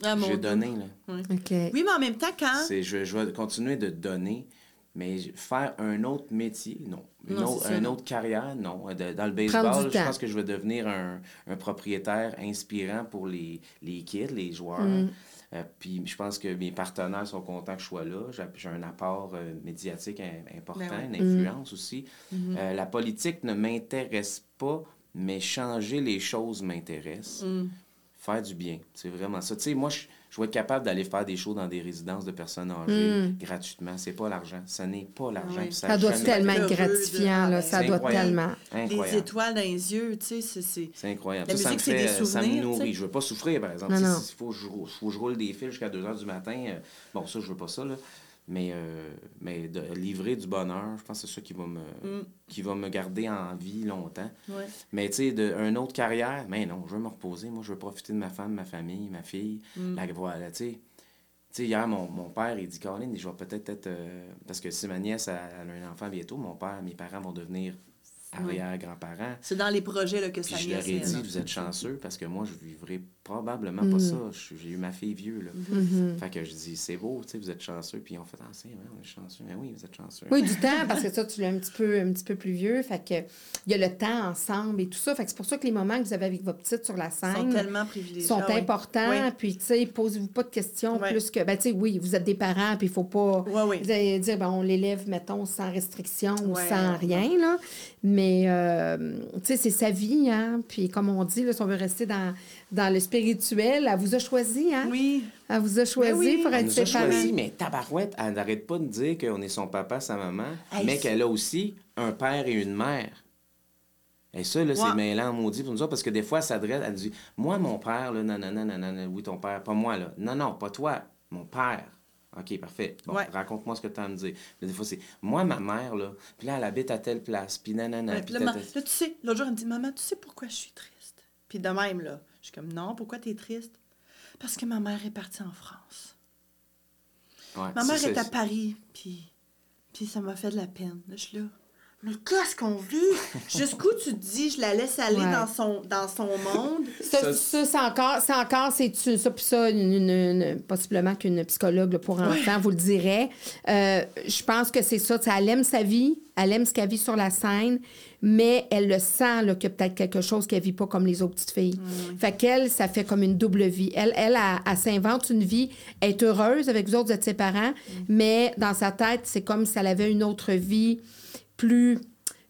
S2: Ah,
S3: J'ai donné, là.
S2: Oui, mais en même temps, quand?
S3: C'est, je, je vais continuer de donner, mais faire un autre métier, non. Une
S2: Non,
S3: autre, une carrière, non. De- dans le baseball, je pense que je vais devenir un, un propriétaire inspirant pour les, les kids, les joueurs.
S1: Mm.
S3: Euh, puis je pense que mes partenaires sont contents que je sois là. J'ai, j'ai un apport euh, médiatique im- important,
S2: Ben ouais.
S3: une influence aussi.
S2: Mhm.
S3: Euh, la politique ne m'intéresse pas, mais changer les choses m'intéresse.
S2: Mm.
S3: faire du bien. C'est vraiment ça. Tu sais, moi, je, je vais être capable d'aller faire des shows dans des résidences de personnes âgées gratuitement. C'est pas l'argent. Ce n'est pas l'argent.
S2: Oui.
S1: Ça doit tellement être
S2: de-
S1: gratifiant, là. Ça doit
S3: incroyable.
S1: tellement.
S2: Les
S3: Incroyable.
S2: étoiles dans les yeux, tu sais, c'est- c'est...
S3: C'est incroyable.
S2: La
S3: ça, ça me
S2: musique, c'est des
S3: fait, ça me
S2: souvenirs,
S3: nourrit.
S2: sais.
S3: Je veux pas souffrir, par exemple.
S1: Non,
S3: Si-
S1: non.
S3: si- faut, que je, rou- faut que je roule des fils jusqu'à 2 h du matin. euh, bon, ça, je veux pas ça, là. Mais, euh, mais de livrer du bonheur, je pense que c'est ça qui va me,
S2: Mm.
S3: qui va me garder en vie longtemps.
S2: Ouais.
S3: Mais tu sais, d'une autre carrière, mais non, je veux me reposer. Moi, je veux profiter de ma femme, ma famille, ma fille.
S2: Mm.
S3: La voilà, tu sais. Hier, mon, mon père, il dit, Colin, je vais peut-être être. euh, parce que si ma nièce elle a un enfant bientôt, mon père, mes parents vont devenir arrière-grands-parents.
S2: C'est dans les projets là, que
S3: Puis
S2: ça
S3: je
S2: y
S3: leur ai dit, vous êtes chanceux parce que moi, je vivrai probablement
S2: Mm.
S3: pas ça. Je- J'ai eu ma fille vieux, là.
S1: Mhm.
S3: Fait que je dis, c'est beau, tu sais, vous êtes chanceux. Puis on fait, ah, c'est vrai, on est chanceux. Mais oui, vous êtes chanceux.
S1: Oui, du temps, parce que ça, tu l'as un petit peu, un petit peu plus vieux. Fait que il y a le temps ensemble et tout ça. Fait que c'est pour ça que les moments que vous avez avec votre petite sur la
S2: Ils sont
S1: scène
S2: tellement privilégiés.
S1: sont
S2: Ah oui.
S1: importants.
S2: Oui.
S1: Puis, tu sais, posez-vous pas de questions
S2: Ouais.
S1: plus que. Ben, tu sais, oui, vous êtes des parents, puis il faut pas.
S2: Ouais, oui.
S1: Vous allez dire, ben, on l'élève, mettons, sans restriction ou sans rien, là. Mais, euh, tu sais, c'est sa vie, hein. Puis, comme on dit, là, si on veut rester dans, dans le spirituel, elle vous a choisi, hein?
S2: Oui.
S1: Elle vous a choisi
S2: Ben oui.
S1: pour
S3: Elle
S1: être
S3: nous a choisi, mais tabarouette, elle n'arrête pas de dire qu'on est son papa, sa maman,
S2: Hey,
S3: mais qu'elle a aussi un père et une mère. Et ça, là,
S2: Ouais.
S3: c'est mêlant, maudit pour nous autres, parce que des fois, elle s'adresse, elle dit Moi, mon père, là, non, non, non, non, non, non, oui, ton père, pas moi, là. Non, non, pas toi, mon père. OK, parfait. Bon,
S2: Ouais.
S3: raconte-moi ce que tu as à me dire. Là, des fois, c'est Moi, ma mère, là, puis là, elle habite à telle place, puis nanana.
S2: Ouais,
S3: puis
S2: là, là, tu sais, l'autre jour, elle me dit Maman, tu sais pourquoi je suis triste Puis de même, là, je suis comme Non, pourquoi tu es triste? Parce que ma mère est partie en France.
S3: Ouais,
S2: Ma mère est à Paris, puis, puis ça m'a fait de la peine. Je suis là. Mais qu'est-ce qu'on vit? Jusqu'où tu te dis, je la laisse aller
S1: Ouais.
S2: dans, son, dans son monde?
S1: Ça,
S3: Ça,
S1: ça, c'est encore, c'est encore, c'est ça, puis ça, une, une- une- possiblement qu'une psychologue là, pour enfants vous le dirait. Euh, je pense que c'est ça, elle aime sa vie, elle aime ce qu'elle vit sur la scène, mais elle le sent là, qu'il y a peut-être quelque chose qu'elle vit pas comme les autres petites filles. Fait qu'elle, ça fait comme une double vie. Elle, elle, elle, elle s'invente une vie, elle est heureuse avec vous autres, vous êtes ses parents, mais dans sa tête, c'est comme si elle avait une autre vie plus,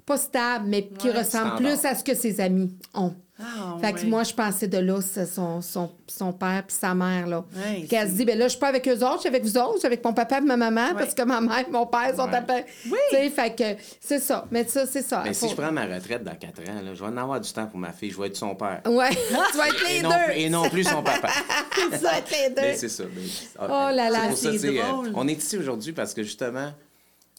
S1: pas stable, mais qui
S2: Ouais.
S1: ressemble plus à ce que ses amis ont.
S2: Ah,
S1: Fait que
S2: ouais.
S1: moi, je pensais de là, c'est son, son, son père puis sa mère, là.
S2: Ouais,
S1: Qu'elle se dit, ben là, je suis pas avec eux autres, je suis avec vous autres, je suis avec mon papa et ma maman, parce que ma mère et mon père sont
S3: Ouais.
S1: à Paris.
S2: Oui.
S1: Tu sais, fait que c'est ça. Mais ça, c'est ça.
S3: Mais
S1: Faut-
S3: si je prends ma retraite dans 4 ans, là, je vais en avoir du temps pour ma fille, je vais être son père.
S1: Ouais, tu vas être les
S3: Et non,
S1: deux.
S3: plus, et non plus son papa.
S1: tu vas être les deux.
S3: C'est ça. ah,
S1: Oh là là,
S3: c'est sais, euh,
S2: drôle.
S3: on est ici aujourd'hui parce que justement,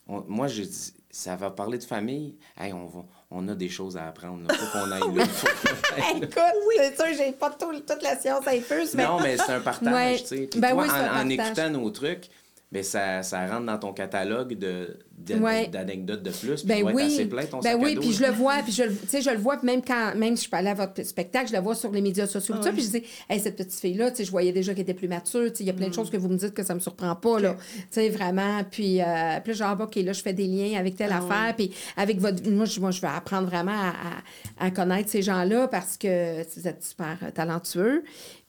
S3: on- moi, je dis, ça va parler de famille? Hey, on, va, on a des choses à apprendre. Il faut qu'on aille là. Faut qu'on aille là.
S1: Écoute, c'est sûr, j'ai pas tout- toute la science infuse, mais...
S3: Non, mais c'est un partage,
S1: Ouais.
S3: tu sais.
S1: Ben
S3: toi,
S1: oui, c'est un
S3: en, en écoutant nos trucs, ben ça, ça rentre dans ton catalogue de, d'anecdotes de plus. Puis
S1: Ben
S3: être
S1: oui,
S3: assez plein, ton
S1: ben
S3: sac
S1: oui, puis je le vois, puis je, le- tu sais, je le vois, même quand, même si je suis pas allée à votre spectacle, je le vois sur les médias sociaux, tout ça, puis je dis, hey, cette petite fille-là, tu sais, je voyais déjà qu'elle était plus mature, tu sais, il y a plein
S3: Mm.
S1: de choses que vous me dites que ça me surprend pas, là, tu sais, vraiment, puis, euh, puis genre, OK, là, je fais des liens avec telle
S2: Ah
S1: affaire, puis avec votre, moi je, moi, je vais apprendre vraiment à, à- à connaître ces gens-là parce que vous êtes super euh, talentueux.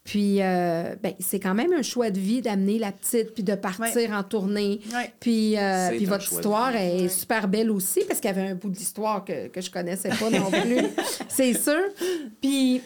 S1: Puis, euh, ben, c'est quand même un choix de vie d'amener la petite, puis de partir en tournée. Puis, euh, puis votre histoire est super belle aussi, parce qu'il y avait un bout d'histoire que, que je connaissais pas non plus, c'est sûr. Puis,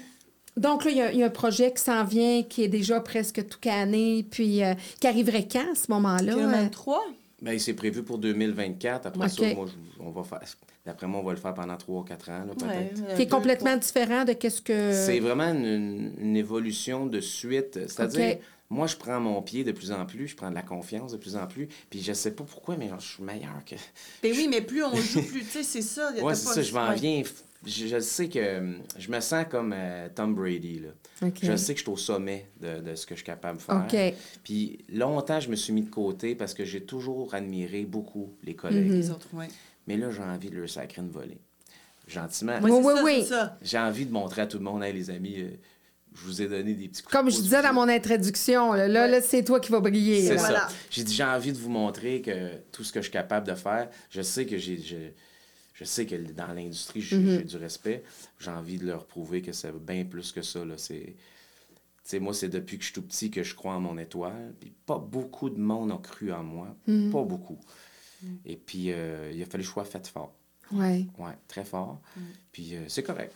S1: donc là, il y, a un projet qui s'en vient, qui est déjà presque tout canné, puis euh, qui arriverait quand à ce moment-là?
S2: 2023.
S3: Bien, c'est prévu pour 2024. Après ça, moi, on va faire. D'après moi, on va le faire pendant 3
S2: ou
S1: 4 ans,
S2: peut-être.
S1: Complètement différent de qu'est-ce que.
S3: C'est vraiment une, une, évolution de suite. C'est-à-dire, moi, je prends mon pied de plus en plus, je prends de la confiance de plus en plus, puis je sais pas pourquoi, mais je suis meilleur que.
S2: Ben oui, mais plus on joue, plus. tu sais, c'est ça. Oui,
S3: c'est ça. Je m'en viens je, je sais que hum, je me sens comme euh, Tom Brady. Là. Je sais que je suis au sommet de, de ce que je suis capable de faire. Puis longtemps, je me suis mis de côté parce que j'ai toujours admiré beaucoup les collègues.
S1: Mhm.
S2: Les autres, ouais.
S3: Mais là, j'ai envie de leur sacrer une volée. Gentiment.
S1: Oui, oui,
S2: ça,
S1: oui.
S3: J'ai envie de montrer à tout le monde, hey, les amis, euh, je vous ai donné des petits coups
S1: Comme
S3: de
S1: je disais dans mon introduction, là, là,
S2: Ouais.
S1: là, c'est toi qui vas briller.
S3: C'est.
S2: Voilà.
S3: ça. J'ai dit, j'ai envie de vous montrer que tout ce que je suis capable de faire, je sais que j'ai. Je, sais que dans l'industrie, j'ai
S1: Mhm.
S3: j'ai du respect. J'ai envie de leur prouver que c'est bien plus que ça. Là. C'est, tu sais, moi, c'est depuis que je suis tout petit que je crois en mon étoile. Puis pas beaucoup de monde a cru en moi.
S1: Mhm.
S3: Pas beaucoup. Et puis, euh, il a fallu que je sois fait fort.
S1: Ouais.
S3: Ouais, très fort. Puis euh, c'est correct.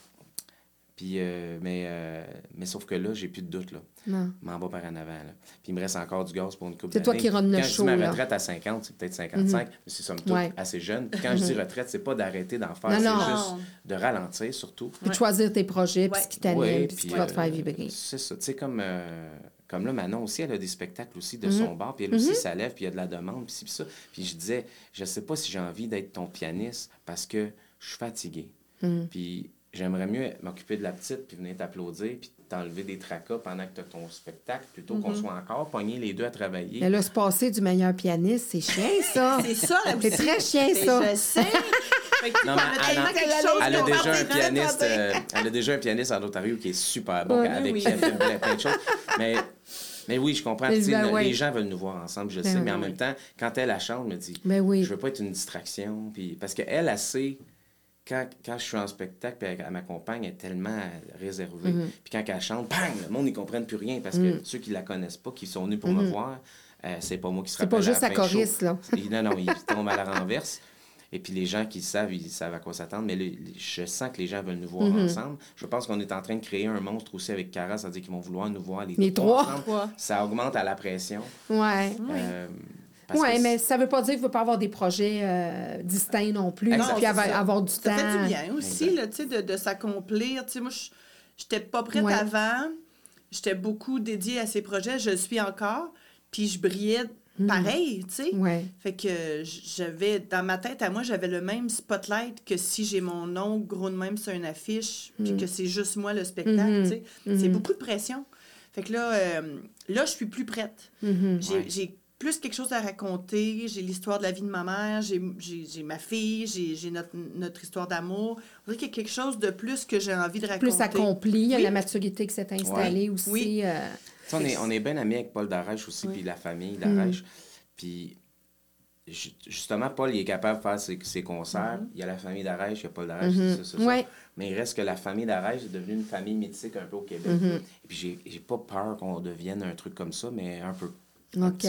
S3: Puis, euh, mais, euh, mais sauf que là, j'ai plus de doute, là.
S1: Non.
S3: m'en va par en avant. Là. Puis il me reste encore du gaz pour une coupe
S1: C'est toi qui run le
S3: Quand
S1: show,
S3: je dis ma
S1: là.
S3: retraite à 50, c'est peut-être 55, mais c'est somme toute
S1: Ouais.
S3: assez jeune. Puis quand je dis retraite, c'est pas d'arrêter d'en faire,
S1: Non,
S3: c'est
S1: non.
S3: juste de ralentir surtout.
S1: Puis de choisir tes projets, puis ce qui t'anime,
S3: Ouais,
S1: puis ce qui va te
S3: euh,
S1: faire vibrer.
S3: C'est ça. Tu sais, comme, euh, comme là, Manon aussi, elle a des spectacles aussi de
S1: Mhm.
S3: son bar, puis elle aussi, ça lève, puis il y a de la demande, puis ci, puis ça. Puis je disais, je sais pas si j'ai envie d'être ton pianiste parce que je suis fatigué.
S1: Mhm.
S3: Puis j'aimerais mieux m'occuper de la petite, puis venir t'applaudir, puis t'enlever des tracas pendant que tu as ton spectacle, plutôt qu'on soit encore pognés les deux à travailler.
S1: Mhm. Mais là, se passer du meilleur pianiste, c'est chien, ça.
S2: C'est ça, la
S1: C'est très chien, ça.
S2: Je sais. Fait que
S3: Non,
S2: on
S3: mais
S2: a
S3: elle,
S2: chose
S3: a
S2: qu'on
S3: déjà un pianiste,
S2: hein,
S3: euh, elle a déjà un pianiste en Ontario qui est super bon,
S1: Ouais,
S3: avec
S2: oui.
S3: qui elle fait plein, plein de choses. Mais, mais oui, je comprends.
S1: Ben ouais.
S3: Les gens veulent nous voir ensemble, je
S1: Ben
S3: sais, mais en même temps, quand elle, elle chante, je me dit,
S1: Ben oui.
S3: je veux pas être une distraction. Puis, parce qu'elle, elle sait, quand, quand je suis en spectacle, puis elle, elle m'accompagne, elle est tellement réservée.
S1: Mm-hmm.
S3: Puis quand elle chante, bang, le monde, ils comprennent plus rien parce que ceux qui la connaissent pas, qui sont venus pour me voir, euh, c'est pas moi qui se
S1: Mm-hmm. C'est pas
S3: rappelle à
S1: juste la choriste, là.
S3: Non, non, il tombe à la renverse. Et puis les gens qui le savent, ils savent à quoi s'attendre. Mais le- je sens que les gens veulent nous voir ensemble. Je pense qu'on est en train de créer un monstre aussi avec Cara, c'est-à-dire qu'ils vont vouloir nous voir les,
S1: Les trois.
S3: ensemble. Ça augmente à la pression.
S1: Ouais.
S3: Euh,
S1: Oui, mais ça veut pas dire qu'il ne veut pas avoir des projets euh, distincts non plus.
S3: Exact.
S1: Puis avoir,
S2: ça.
S1: avoir du
S2: Ça
S1: temps.
S2: fait du bien aussi, là, tu sais, de, de s'accomplir. Tu sais, moi, je j'étais pas prête
S1: Ouais.
S2: avant. J'étais beaucoup dédiée à ces projets. Je le suis encore. Puis je brillais pareil, tu sais.
S1: Ouais.
S2: Fait que j'avais, dans ma tête, à moi, j'avais le même spotlight que si j'ai mon nom gros de même sur une affiche,
S1: Mm.
S2: puis que c'est juste moi le spectacle,
S1: Mm-hmm.
S2: tu sais. C'est beaucoup de pression. Fait que là, euh, là, je suis plus prête. J'ai
S3: Ouais.
S2: Plus quelque chose à raconter. J'ai l'histoire de la vie de ma mère, j'ai- j'ai j'ai ma fille, j'ai j'ai notre, notre histoire d'amour. On dirait qu'il y a quelque chose de plus que j'ai envie de raconter.
S1: Plus accompli, il y a
S2: Oui.
S1: la maturité qui s'est installée
S3: Ouais.
S1: aussi.
S2: Oui.
S1: euh,
S3: Tu sais, on est, on est bien amis avec Paul Darèche aussi,
S2: Oui.
S3: puis la famille
S1: Mm.
S3: Darèche. Puis ju- justement, Paul, il est capable de faire ses, ses concerts. Il y a la famille Darèche, il y a Paul Darèche,
S1: Mhm.
S3: ça, ça, ça.
S1: Ouais.
S3: Mais il reste que la famille Darèche est devenue une famille mythique un peu au Québec.
S1: Mhm.
S3: Et puis j'ai j'ai pas peur qu'on devienne un truc comme ça, mais un peu.
S1: OK.
S3: petit.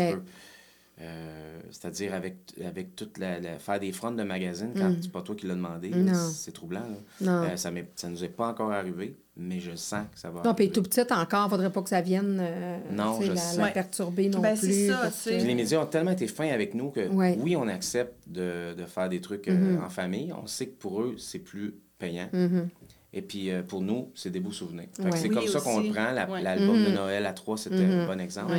S3: Euh, C'est-à-dire avec, avec toute la, la- faire des fronts de magazine quand c'est pas toi qui l'as demandé,
S1: Mm.
S3: C'est troublant. là.
S1: Non.
S3: Euh, ça, ça nous est pas encore arrivé, mais je sens que ça va
S1: Non, puis tout petite encore, faudrait pas que ça vienne euh,
S3: Non, je
S1: la,
S3: sais.
S1: la perturber non
S2: Ben, c'est
S1: plus.
S2: ça,
S1: parce que-
S3: les médias ont tellement été fins avec nous que
S1: Ouais.
S3: oui, on accepte de, de faire des trucs euh,
S1: Mhm.
S3: en famille. On sait que pour eux, c'est plus payant.
S1: Mhm.
S3: Et puis euh, pour nous, c'est des beaux souvenirs.
S1: Ouais.
S3: C'est
S2: Oui,
S3: comme ça qu'on le prend. La-
S2: Ouais.
S3: L'album de
S1: Mhm.
S3: Noël à trois, c'était un bon exemple.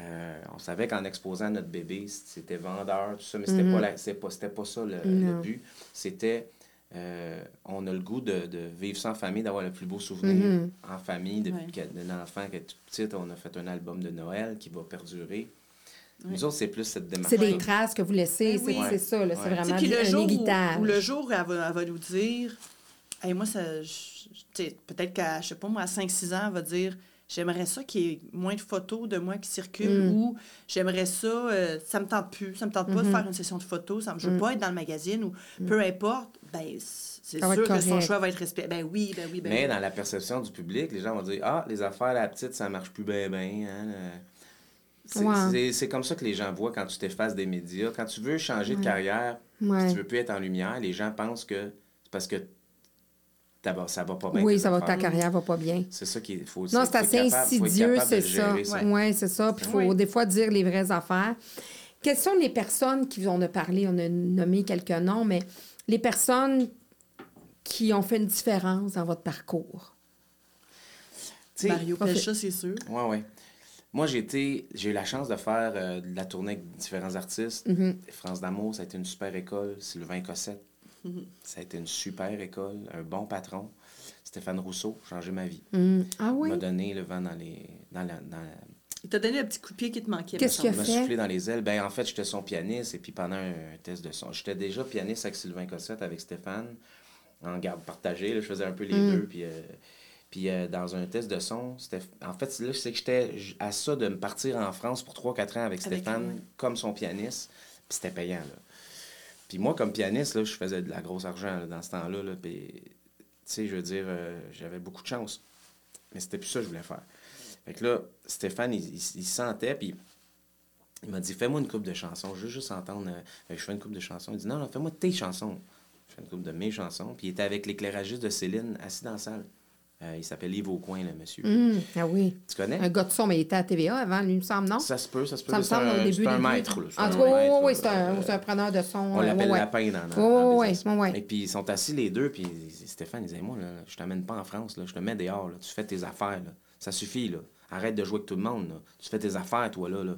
S3: Euh, on savait qu'en exposant notre bébé, c'était vendeur, tout ça, mais c'était pas, la- c'était pas, c'était pas ça le, but. C'était, euh, on a le goût de, de vivre en famille, d'avoir le plus beau souvenir
S1: Mhm.
S3: en famille. Depuis
S2: Ouais.
S3: qu'elle- d'un enfant qui est toute petite, on a fait un album de Noël qui va perdurer. Nous autres, c'est plus cette démarche.
S1: C'est des traces que vous laissez,
S2: Ben
S1: c'est
S2: oui.
S1: c'est ça, là, c'est vraiment
S2: puis le
S1: un
S2: jour où,
S1: héritage.
S2: où le jour où elle va, elle va nous dire, hey, moi, ça, peut-être qu'à, je sais pas, moi, à 5-6 ans, elle va dire, j'aimerais ça qu'il y ait moins de photos de moi qui circulent
S1: Mm.
S2: ou j'aimerais ça, euh, ça me tente plus, ça me tente
S1: Mm-hmm.
S2: pas de faire une session de photos, ça me, je veux pas être dans le magazine ou peu importe, ben, c'est
S1: Mm.
S2: Sûr que son choix va être respecté. Ben oui, ben oui, ben
S3: Mais
S2: oui.
S3: dans la perception du public, les gens vont dire Ah, les affaires à la petite, ça marche plus bien, bien. Hein, euh. c'est, comme ça que les gens voient quand tu t'effaces des médias. Quand tu veux changer de carrière,
S1: Ouais.
S3: si tu veux plus être en lumière, les gens pensent que c'est parce que ça va pas bien.
S1: Oui, ça va, ta carrière va pas bien.
S3: C'est ça qu'il faut.
S1: Non, c'est assez insidieux, c'est ça. Oui, c'est ça. Puis il faut
S2: Oui.
S1: des fois dire les vraies affaires. Quelles sont les personnes qui on a parlé, on a nommé quelques noms, mais les personnes qui ont fait une différence dans votre parcours?
S2: Mario Pelcha, c'est sûr.
S3: Ouais, ouais. Moi, j'ai été, j'ai eu la chance de faire euh, de la tournée avec différents artistes.
S1: Mhm.
S3: France d'amour, ça a été une super école. Sylvain Cossette, ça a été une super école. Un bon patron. Stéphane Rousseau, changé ma vie.
S1: Mm. Ah
S3: Il
S1: oui?
S3: m'a donné le vent dans les. Dans la, dans la-
S2: Il t'a donné le petit coup de pied qui te manquait.
S1: Qu'est-ce qu'il a
S3: il m'a
S1: fait?
S3: soufflé dans les ailes. Ben, en fait, j'étais son pianiste et puis pendant un test de son. J'étais déjà pianiste avec Sylvain Cossette, avec Stéphane, en garde partagée. là, je faisais un peu les
S1: Mm.
S3: deux. Puis, euh, puis euh, dans un test de son, c'était. En fait, là, c'est que j'étais à ça de me partir en France pour 3-4 ans avec Stéphane comme son pianiste. Puis c'était payant, là. Puis moi, comme pianiste, là, je faisais de la grosse argent dans ce temps-là. Là, puis, tu sais, je veux dire, euh, j'avais beaucoup de chance. Mais c'était plus ça que je voulais faire. Fait que là, Stéphane, il sentait, puis il m'a dit Fais-moi une coupe de chansons, je veux juste entendre. euh, Fait que je fais une coupe de chansons. Il dit Non, non, fais-moi tes chansons. Je fais une coupe de mes chansons. Puis il était avec l'éclairagiste de Céline, assis dans la salle. Euh, il s'appelle Yves Aucoin, le monsieur.
S1: Hum, ah oui.
S3: Tu connais?
S1: Un gars de son, mais il était à TVA avant, lui, il me semble, non?
S3: Ça se peut, ça se peut.
S1: Ça me semble
S3: un,
S1: au début.
S3: c'est un maître. là.
S1: En tout cas, oui, oui, c'est un,
S3: Euh,
S1: un preneur de son.
S3: On l'appelle
S1: ouais,
S3: Lapin dans, dans, business.
S1: ouais, ouais.
S3: Et puis ils sont assis les deux, puis Stéphane, il disait Moi, là, je t'amène pas en France, là, je te mets dehors, là, tu fais tes affaires. Là. Ça suffit, là. Arrête de jouer avec tout le monde. Là. Tu fais tes affaires, toi, là, là.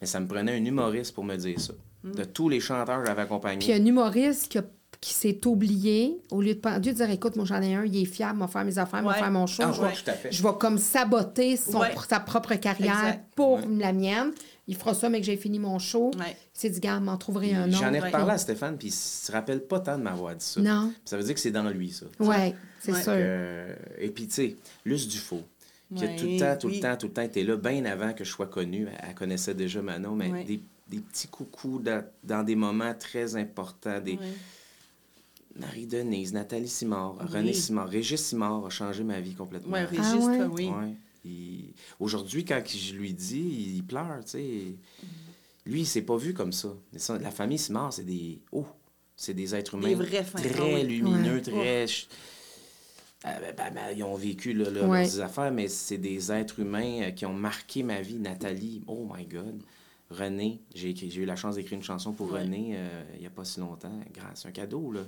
S3: Mais ça me prenait un humoriste pour me dire ça. De tous les chanteurs que j'avais accompagnés.
S1: Puis un humoriste qui, a- qui s'est oublié, au lieu de, dire écoute, moi j'en ai un, il est fiable, m'a faire mes affaires, m'a
S2: Ouais.
S1: faire mon show.
S3: Ah,
S1: je,
S3: ouais,
S1: vais, je vais comme saboter son,
S2: Ouais.
S1: sa propre carrière
S2: Exact.
S1: pour la mienne. Il fera ça, mais que j'ai fini mon show.
S2: Ouais.
S1: Il s'est dit, gars, m'en trouverai un autre.
S3: J'en ai
S2: Ouais.
S3: reparlé à Stéphane, puis il se rappelle pas tant de m'avoir dit ça.
S1: Non.
S3: Ça veut dire que c'est dans lui, ça.
S1: Ouais, c'est
S2: Ouais.
S1: sûr.
S3: Euh, et puis, tu sais, Luce Dufault, qui a tout le temps, tout
S2: oui.
S3: le temps, tout le temps été là, bien avant que je sois connu. Elle, connaissait déjà Manon, mais
S2: Ouais.
S3: des, des petits coucous dans, dans des moments très importants. Des... Marie-Denise, Nathalie Simard,
S2: Oui.
S3: René Simard, Régis Simard a changé ma vie complètement.
S2: Ouais,
S1: Ah
S2: Régis,
S1: ouais?
S2: toi, oui.
S3: Ouais. Il- Aujourd'hui, quand je lui dis, il pleure, tu sais. Lui, il s'est pas vu comme ça. La famille Simard, c'est des... Oh! C'est des êtres humains
S2: Des vrais
S3: très lumineux,
S1: Ouais.
S3: très... Ah, ben, ben, ben, ils ont vécu là, là,
S1: Ouais.
S3: leurs affaires, mais c'est des êtres humains euh, qui ont marqué ma vie. Nathalie, oh my God. René, j'ai eu la chance d'écrire une chanson pour
S2: Ouais.
S3: René euh, il n'y a pas si longtemps. Grâce, un cadeau, là.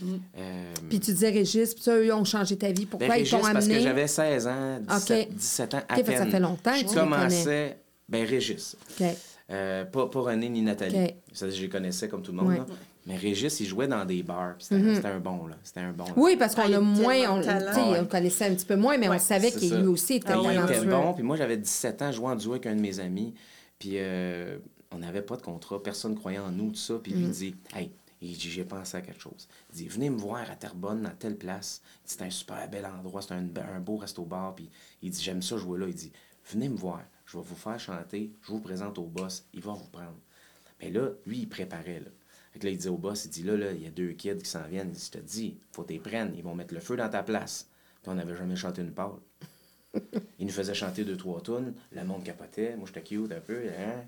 S2: Mm.
S3: Euh,
S1: Puis tu disais Régis, puis ça, eux ont changé ta vie. Pourquoi
S3: ben,
S1: ils
S3: Régis,
S1: t'ont
S3: parce que
S1: amené?
S3: j'avais 16 ans, 17,
S1: Ok.
S3: 17 ans à peine.
S1: ça fait longtemps que
S3: Je
S1: tu
S3: commençais... Ben, Régis.
S1: OK.
S3: Euh, pas, pas René ni Nathalie.
S1: Ok.
S3: Ça, je les connaissais comme tout le monde.
S1: Ouais.
S3: là. Mais Régis, il jouait dans des bars. puis C'était un bon, là. C'était un bon. là.
S1: Oui, parce qu'on
S2: Ah,
S1: a moins, on, on connaissait un petit peu moins, mais on savait qu'il lui aussi était
S2: Ah oui,
S3: il était
S1: talentueux.
S3: bon. Puis moi, j'avais 17 ans, je jouais en duo avec un de mes amis. Puis euh, on n'avait pas de contrat. Personne ne croyait en nous, tout ça. Puis lui, il dit Hey, il dit, j'ai pensé à quelque chose. Il dit Venez me voir à Terrebonne, dans telle place. C'est un super bel endroit, c'est un, un beau resto-bar. Puis il dit J'aime ça jouer là. Il dit Venez me voir, je vais vous faire chanter, je vous présente au boss, il va vous prendre. Mais là, lui, il préparait. Là. Fait que là, il dit au boss, il dit là, là, il y a deux kids qui s'en viennent. Il dit, je te dis, faut t'y prendre. Ils vont mettre le feu dans ta place. Puis on n'avait jamais chanté une parole. il nous faisait chanter deux, trois tunes. Le monde capotait. Moi, j'étais cute un peu. Hein?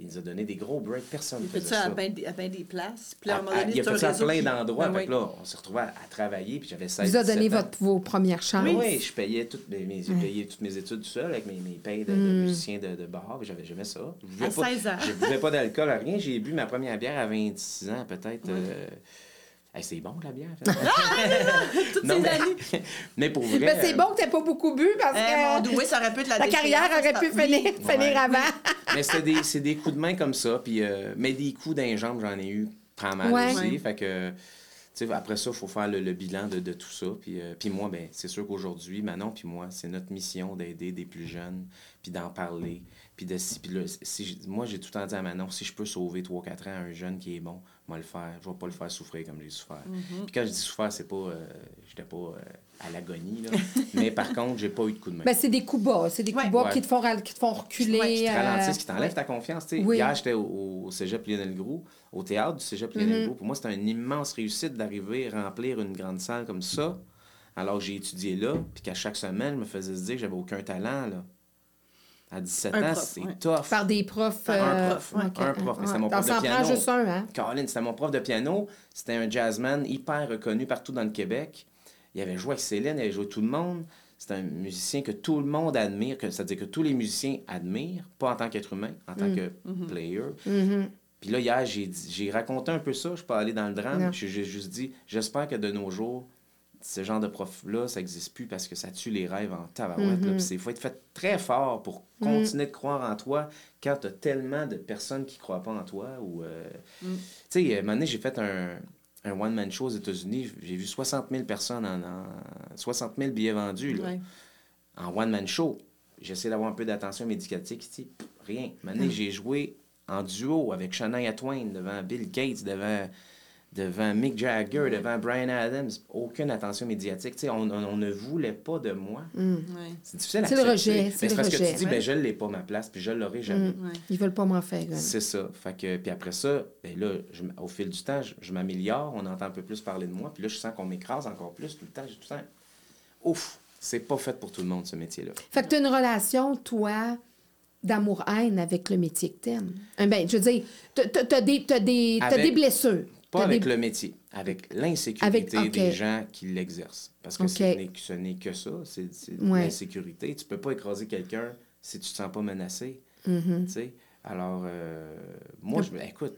S3: Il nous a donné des gros breaks. Personne ne
S2: Il fait
S3: faisait
S2: ça
S3: ça.
S2: à bien des, à bien des places. Puis là, à
S3: À- il a fait ça à plein
S2: qui-
S3: d'endroits.
S2: Ah
S3: fait
S2: oui.
S3: là, on s'est retrouvés à, à travailler. Puis j'avais 16
S1: Vous a donné
S3: 17 ans.
S1: votre, vos premières chances?
S3: Oui, oui, je payais toutes mes, mes- j'ai payé toutes mes études tout seul avec mes, mes payes de, de
S1: Mm.
S3: musicien de, de bar. puis J'avais jamais ça. Je buvais
S2: À
S3: pas,
S2: 16 ans.
S3: Je buvais pas d'alcool à rien. J'ai bu ma première bière à 26 ans, peut-être. euh, hey, c'est bon, la bière.
S2: Toutes
S3: Non,
S2: ces
S3: mais,
S2: années.
S3: mais pour vrai.
S1: Mais c'est
S3: euh,
S1: bon que t'aies pas beaucoup bu parce
S2: Eh,
S1: que
S2: mon Dieu, oui, ça aurait pu être la
S1: la carrière aurait pu finir,
S2: oui.
S1: finir
S3: Ouais.
S1: avant.
S3: Mais c'était des, c'est des coups de main comme ça. Puis, euh, mais des coups d'un jambe, j'en ai eu pas mal
S1: Ouais.
S3: aussi.
S2: Ouais.
S3: Fait que, après ça, il faut faire le, le bilan de, de tout ça. Puis, euh, puis moi, ben, c'est sûr qu'aujourd'hui, Manon puis moi, c'est notre mission d'aider des plus jeunes, puis d'en parler. Puis, de, si, puis là, si moi, j'ai tout le temps dit à Manon, si je peux sauver 3-4 ans à un jeune qui est bon, moi le faire. Je vais pas le faire souffrir comme j'ai souffert.
S2: Mm-hmm.
S3: Puis quand je dis souffrir, c'est pas... Euh, J'étais pas euh, à l'agonie, mais par contre, j'ai pas eu de coup de main.
S1: Ben, c'est des coups bas. C'est des coups
S2: Ouais.
S1: bas
S3: Ouais.
S1: qui, te font, qui te font reculer.
S2: Ouais,
S3: qui te
S1: euh,
S3: ralentissent, qui t'enlèvent ta confiance.
S1: Oui.
S3: Hier, j'étais au, au cégep Lionel Groux, au théâtre du cégep. Lionel Groux. Pour moi, c'était une immense réussite d'arriver à remplir une grande salle comme ça, alors que j'ai étudié là, puis qu'à chaque semaine, je me faisais se dire que j'avais aucun talent. Là. À 17
S2: Un
S3: ans, c'est
S2: ouais.
S3: tough.
S1: Par des profs.
S2: Un
S1: euh,
S2: prof, ouais.
S3: Un prof, mais c'était mon prof de piano.
S1: juste un, hein?
S3: Caroline, c'était mon prof de piano. C'était un jazzman hyper reconnu partout dans le Québec. Il avait joué avec Céline, il avait joué avec tout le monde. C'est un musicien que tout le monde admire, c'est-à-dire que tous les musiciens admirent, pas en tant qu'être humain, en
S1: Mm.
S3: tant que player.
S1: Mhm.
S3: Puis là, hier, j'ai, raconté un peu ça. Je suis pas allé dans le drame. J'ai juste dit, j'espère que de nos jours, ce genre de prof-là, ça n'existe plus parce que ça tue les rêves en tabarouette.
S1: Mhm.
S3: Puis il faut être fait très fort pour continuer de croire en toi quand tu as tellement de personnes qui ne croient pas en toi. Ou, euh,
S2: Mm.
S3: Tu sais, un moment donné, j'ai fait un, un one-man show aux États-Unis. J'ai vu 60 000 personnes, en, en- 60 000 billets vendus là,
S2: Ouais.
S3: en one-man show. J'essaie d'avoir un peu d'attention médiatique ici. Rien. Un moment donné, j'ai joué en duo avec Shania Twain devant Bill Gates, devant, devant Mick Jagger, devant Brian Adams. Aucune attention médiatique. Tu sais, on, on, on ne voulait pas de moi.
S2: Ouais.
S3: C'est difficile à
S1: C'est le rejet, c'est
S3: parce que
S1: rejet.
S3: tu dis,
S2: Ouais.
S3: ben, je ne l'ai pas ma place, puis je ne l'aurai jamais.
S2: Ouais.
S1: Ils veulent pas m'en faire.
S3: C'est ça. Fait que, puis après ça, ben là, je au fil du temps, je, je m'améliore, on entend un peu plus parler de moi, puis là, je sens qu'on m'écrase encore plus tout le temps. J'ai tout le temps. Ouf! C'est pas fait pour tout le monde, ce métier-là.
S1: Fait que tu as une relation, toi, d'amour-haine avec le métier que t'aimes. Euh, Ben, je veux dire, t'as- des, t'as des, t'as
S3: Avec-
S1: des blessures.
S3: Pas avec
S1: des-
S3: le métier. avec l'insécurité des gens qui l'exercent. Parce que ce n'est- que ça, c'est
S1: Ouais.
S3: l'insécurité. Tu peux pas écraser quelqu'un si tu te sens pas menacé.
S1: Mhm.
S3: tu sais. Alors, euh, moi, je. Écoute,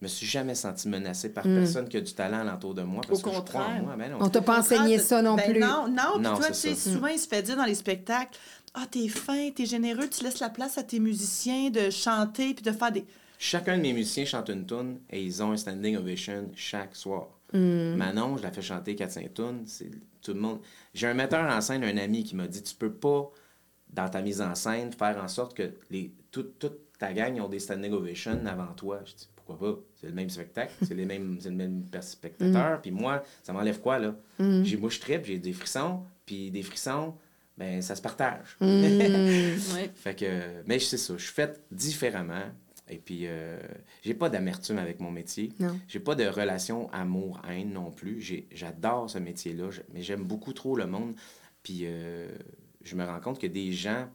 S3: je me suis jamais senti menacé par
S1: Mm.
S3: personne qui a du talent alentour de moi. Parce
S2: Au
S3: que je crois en
S2: contraire.
S3: moi. Ben non.
S1: On t'a pas enseigné ça non
S2: Ben
S1: plus.
S2: Non, non. Toi, tu sais,
S3: ça.
S2: souvent, il se fait dire dans les spectacles Ah, t'es fin, t'es généreux, tu laisses la place à tes musiciens de chanter puis de faire des.
S3: Chacun de mes musiciens chante une tune et ils ont un standing ovation chaque soir.
S1: Mm.
S3: Manon, je la fais chanter 4-5 tunes. C'est tout le monde. J'ai un metteur en scène, un ami qui m'a dit Tu peux pas, dans ta mise en scène, faire en sorte que les, toute, toute ta gang ont des standing ovation avant toi. Je dis Pourquoi pas? C'est le même spectacle, c'est les mêmes, c'est le même spectateur. Puis moi, ça m'enlève quoi, là? J'ai moi, je trippe, j'ai des frissons, puis des frissons, ben ça se partage.
S2: Ouais.
S3: Fait que, mais c'est ça, je suis différemment. Et puis, euh, j'ai pas d'amertume avec mon métier. J'ai pas de relation amour-haine non plus. J'ai- J'adore ce métier-là, mais j'aime beaucoup trop le monde. Puis, euh, je me rends compte que des gens